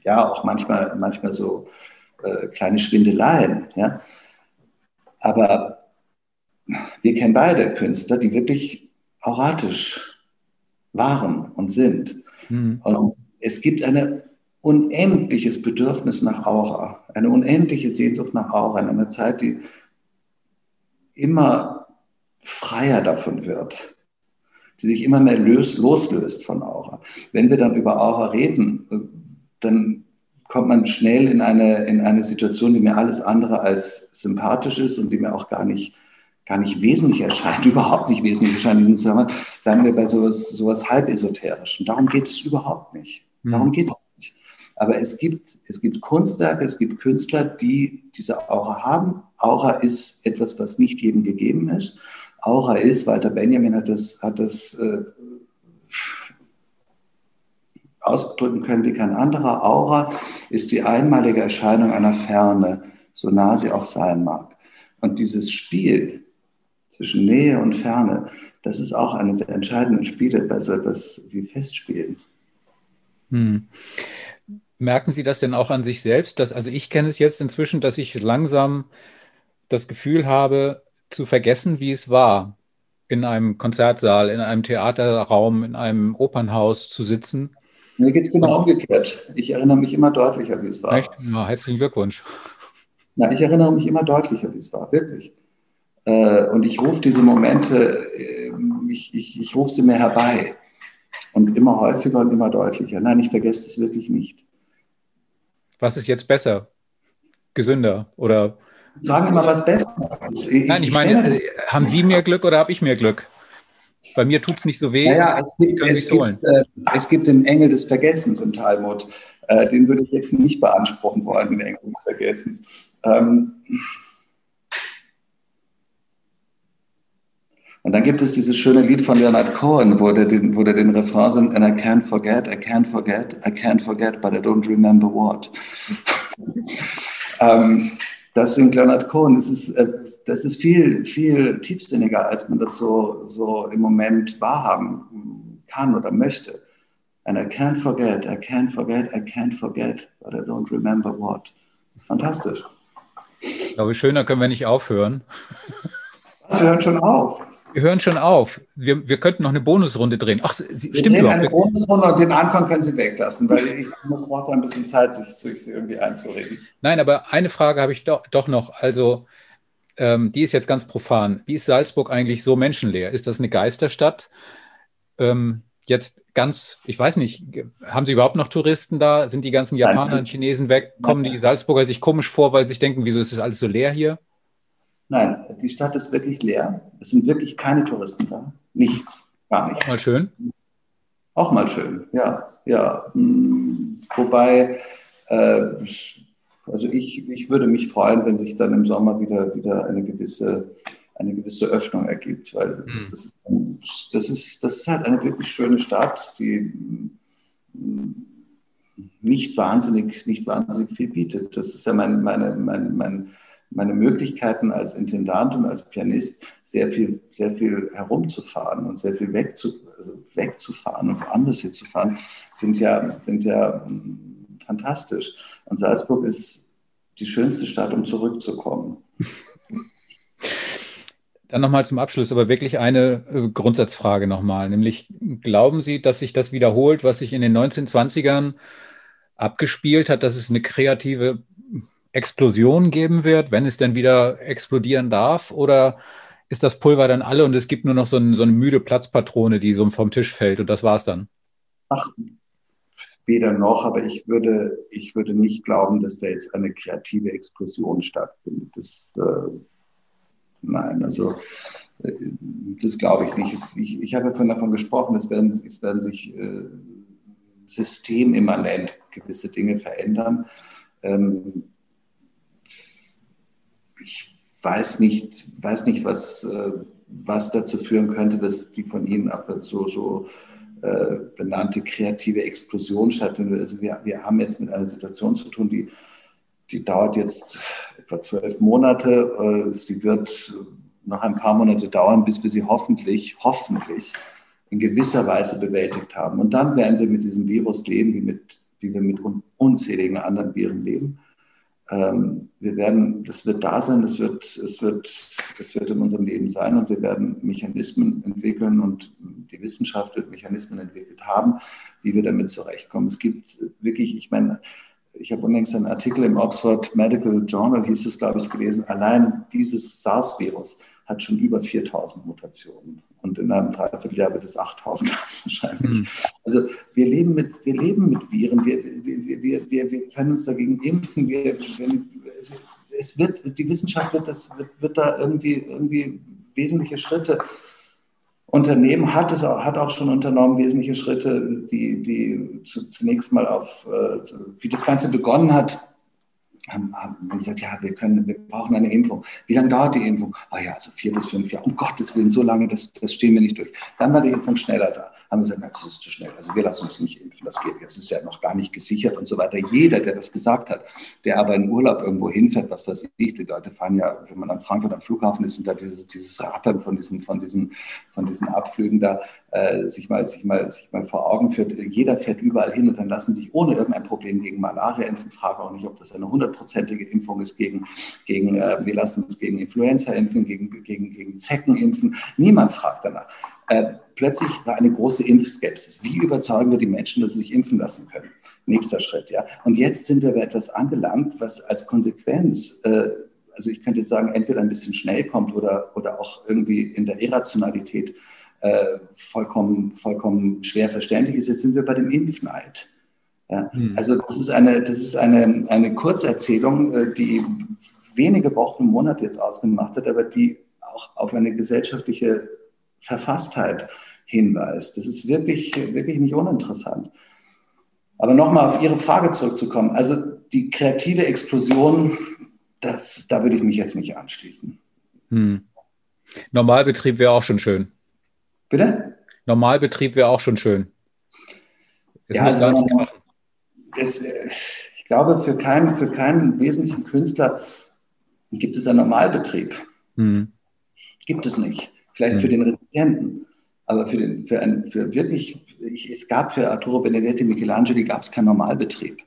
ja auch manchmal, manchmal so äh, kleine Schwindeleien. Ja? Aber wir kennen beide Künstler, die wirklich auratisch waren und sind. Mhm. Und es gibt ein unendliches Bedürfnis nach Aura, eine unendliche Sehnsucht nach Aura in einer Zeit, die immer freier davon wird, die sich immer mehr löst, loslöst von Aura. Wenn wir dann über Aura reden, dann kommt man schnell in eine, in eine Situation, die mir alles andere als sympathisch ist und die mir auch gar nicht, gar nicht wesentlich erscheint, überhaupt nicht wesentlich erscheint. In Zusammenhang bleiben wir bei sowas, sowas halb esoterisch. Und darum geht es überhaupt nicht. Mhm. Darum geht es nicht. Aber es gibt, es gibt Kunstwerke, es gibt Künstler, die diese Aura haben. Aura ist etwas, was nicht jedem gegeben ist. Aura ist, Walter Benjamin hat das, hat das äh, ausdrücken können wie kein anderer. Aura ist die einmalige Erscheinung einer Ferne, so nah sie auch sein mag. Und dieses Spiel zwischen Nähe und Ferne, das ist auch eines der entscheidenden Spiele bei so etwas wie Festspielen. Hm. Merken Sie das denn auch an sich selbst? Dass, also ich kenne es jetzt inzwischen, dass ich langsam das Gefühl habe, zu vergessen, wie es war, in einem Konzertsaal, in einem Theaterraum, in einem Opernhaus zu sitzen mir geht es genau umgekehrt. Ich erinnere mich immer deutlicher, wie es war. Echt? Na, herzlichen Glückwunsch. Na, ich erinnere mich immer deutlicher, wie es war, wirklich. Äh, und ich rufe diese Momente, äh, ich, ich, ich rufe sie mir herbei. Und immer häufiger und immer deutlicher. Nein, ich vergesse das wirklich nicht. Was ist jetzt besser? Gesünder oder? Fragen immer, was besser ist. Ich, Nein, ich, ich meine, haben Sie mehr Glück oder habe ich mehr Glück? Bei mir tut es nicht so weh. Naja, es gibt, es, gibt, äh, es gibt, den Engel des Vergessens im Talmud. Äh, den würde ich jetzt nicht beanspruchen wollen, den Engel des Vergessens. Ähm, und dann gibt es dieses schöne Lied von Leonard Cohen, wo der den, wo der den Refrain singt, and I can't forget, I can't forget, I can't forget, but I don't remember what. ähm, das singt Leonard Cohen. Das ist, äh, das ist viel, viel tiefsinniger, als man das so, so im Moment wahrhaben kann oder möchte. And I can't forget, I can't forget, I can't forget, but I don't remember what. Das ist fantastisch. Ich glaube, schöner können wir nicht aufhören. Wir hören schon auf. Wir hören schon auf. Wir, wir könnten noch eine Bonusrunde drehen. Ach, Sie, wir stimmt überhaupt. Eine Bonusrunde und den Anfang können Sie weglassen, weil ich brauche ein bisschen Zeit, sich, sich irgendwie einzureden. Nein, aber eine Frage habe ich doch, doch noch. Also, ähm, die ist jetzt ganz profan. Wie ist Salzburg eigentlich so menschenleer? Ist das eine Geisterstadt? Ähm, jetzt ganz, ich weiß nicht, haben Sie überhaupt noch Touristen da? Sind die ganzen Japaner und Chinesen weg? Kommen die Salzburger sich komisch vor, weil sie sich denken, wieso ist das alles so leer hier? Nein, die Stadt ist wirklich leer. Es sind wirklich keine Touristen da. Nichts, gar nichts. Auch mal schön. Auch mal schön, ja. ja. Hm, wobei, äh, also ich, ich würde mich freuen, wenn sich dann im Sommer wieder, wieder eine, gewisse, eine gewisse Öffnung ergibt, weil mhm. das, ist, das, ist, das ist halt eine wirklich schöne Stadt, die hm, nicht wahnsinnig, nicht wahnsinnig viel bietet. Das ist ja mein, meine, mein, mein meine Möglichkeiten als Intendant und als Pianist sehr viel, sehr viel herumzufahren und sehr viel wegzu, also wegzufahren und woanders hinzufahren, sind ja, sind ja hm, fantastisch. Und Salzburg ist die schönste Stadt, um zurückzukommen. Dann nochmal zum Abschluss, aber wirklich eine äh, Grundsatzfrage nochmal, nämlich glauben Sie, dass sich das wiederholt, was sich in den 1920ern abgespielt hat, dass es eine kreative Explosion geben wird, wenn es denn wieder explodieren darf? Oder ist das Pulver dann alle und es gibt nur noch so, ein, so eine müde Platzpatrone, die so vom Tisch fällt und das war's dann? Ach, weder noch, aber ich würde, ich würde nicht glauben, dass da jetzt eine kreative Explosion stattfindet. Das, äh, nein, also äh, das glaube ich nicht. Ich, ich habe ja davon gesprochen, es werden, es werden sich äh, systemimmanent gewisse Dinge verändern. Ähm, ich weiß nicht, weiß nicht was, äh, was dazu führen könnte, dass die von Ihnen so, so äh, benannte kreative Explosion stattfindet. Also wir, wir haben jetzt mit einer Situation zu tun, die, die dauert jetzt etwa zwölf Monate. Äh, sie wird noch ein paar Monate dauern, bis wir sie hoffentlich, hoffentlich in gewisser Weise bewältigt haben. Und dann werden wir mit diesem Virus leben, wie, mit, wie wir mit unzähligen anderen Viren leben. Ähm, wir werden, das wird da sein, das wird, es wird, es wird in unserem Leben sein und wir werden Mechanismen entwickeln und die Wissenschaft wird Mechanismen entwickelt haben, wie wir damit zurechtkommen. Es gibt wirklich, ich meine, ich habe unlängst einen Artikel im Oxford Medical Journal, hieß es, glaube ich, gelesen, allein dieses SARS-Virus hat schon über 4000 Mutationen. Und in einem Dreivierteljahr wird es 8000 wahrscheinlich. Mhm. Also wir leben mit, wir leben mit Viren, wir, wir, wir, wir, wir können uns dagegen impfen. Wir, es, es wird, die Wissenschaft wird, das, wird, wird da irgendwie, irgendwie wesentliche Schritte unternehmen, hat es auch, hat auch schon unternommen, wesentliche Schritte, die, die zunächst mal auf, äh, wie das Ganze begonnen hat, haben, gesagt, ja, wir, können, wir brauchen eine Impfung. Wie lange dauert die Impfung? Ah ja, also vier bis fünf Jahre. Um Gottes Willen, so lange, das, das stehen wir nicht durch. Dann war die Impfung schneller da haben gesagt, na, das ist zu schnell. Also wir lassen uns nicht impfen, das geht. Das ist ja noch gar nicht gesichert und so weiter. Jeder, der das gesagt hat, der aber in Urlaub irgendwo hinfährt, was weiß ich, die Leute fahren ja, wenn man an Frankfurt am Flughafen ist und da dieses, dieses Rattern von diesen, von diesen, von diesen Abflügen da äh, sich, mal, sich, mal, sich mal vor Augen führt, jeder fährt überall hin und dann lassen sich ohne irgendein Problem gegen Malaria impfen. Frage auch nicht, ob das eine hundertprozentige Impfung ist gegen, gegen äh, wir lassen uns gegen Influenza impfen, gegen, gegen, gegen Zecken impfen. Niemand fragt danach. Äh, plötzlich war eine große Impfskepsis. Wie überzeugen wir die Menschen, dass sie sich impfen lassen können? Nächster Schritt, ja. Und jetzt sind wir bei etwas angelangt, was als Konsequenz, äh, also ich könnte jetzt sagen, entweder ein bisschen schnell kommt oder, oder auch irgendwie in der Irrationalität äh, vollkommen, vollkommen schwer verständlich ist. Jetzt sind wir bei dem Impfneid. Ja. Hm. Also das ist eine, das ist eine, eine Kurzerzählung, äh, die wenige Wochen, Monate jetzt ausgemacht hat, aber die auch auf eine gesellschaftliche Verfasstheit hinweist. Das ist wirklich, wirklich nicht uninteressant. Aber nochmal auf Ihre Frage zurückzukommen. Also die kreative Explosion, das, da würde ich mich jetzt nicht anschließen. Hm. Normalbetrieb wäre auch schon schön. Bitte? Normalbetrieb wäre auch schon schön. Das ja, also, das, ich glaube, für keinen, für keinen wesentlichen Künstler gibt es einen Normalbetrieb. Hm. Gibt es nicht. Vielleicht mhm. für den Rezipienten, aber für, den, für, ein, für wirklich, ich, es gab für Arturo Benedetti Michelangelo gab es keinen Normalbetrieb.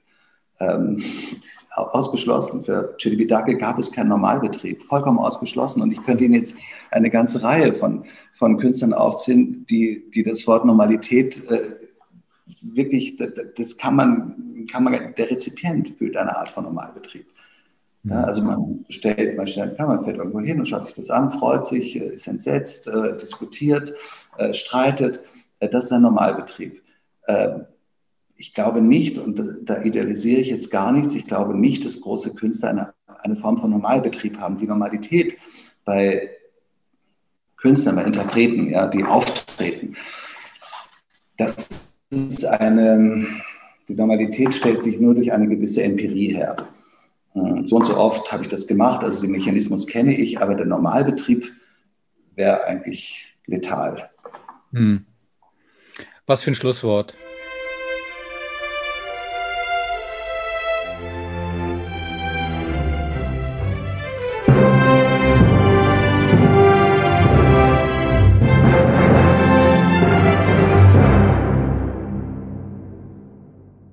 Ähm, ausgeschlossen. Für Celibidache gab es keinen Normalbetrieb, vollkommen ausgeschlossen. Und ich könnte Ihnen jetzt eine ganze Reihe von, von Künstlern aufziehen, die, die das Wort Normalität äh, wirklich, das, das kann man, man, der Rezipient fühlt eine Art von Normalbetrieb. Ja, also man stellt, man stellt, man fährt irgendwo hin und schaut sich das an, freut sich, äh, ist entsetzt, äh, diskutiert, äh, streitet. Äh, das ist ein Normalbetrieb. Ähm, ich glaube nicht, und das, da idealisiere ich jetzt gar nichts, ich glaube nicht, dass große Künstler eine, eine Form von Normalbetrieb haben. Die Normalität bei Künstlern, bei Interpreten, ja, die auftreten, das ist eine, die Normalität stellt sich nur durch eine gewisse Empirie her. Hm, so und so oft habe ich das gemacht, also den Mechanismus kenne ich, aber der Normalbetrieb wäre eigentlich letal. Hm. Was für ein Schlusswort.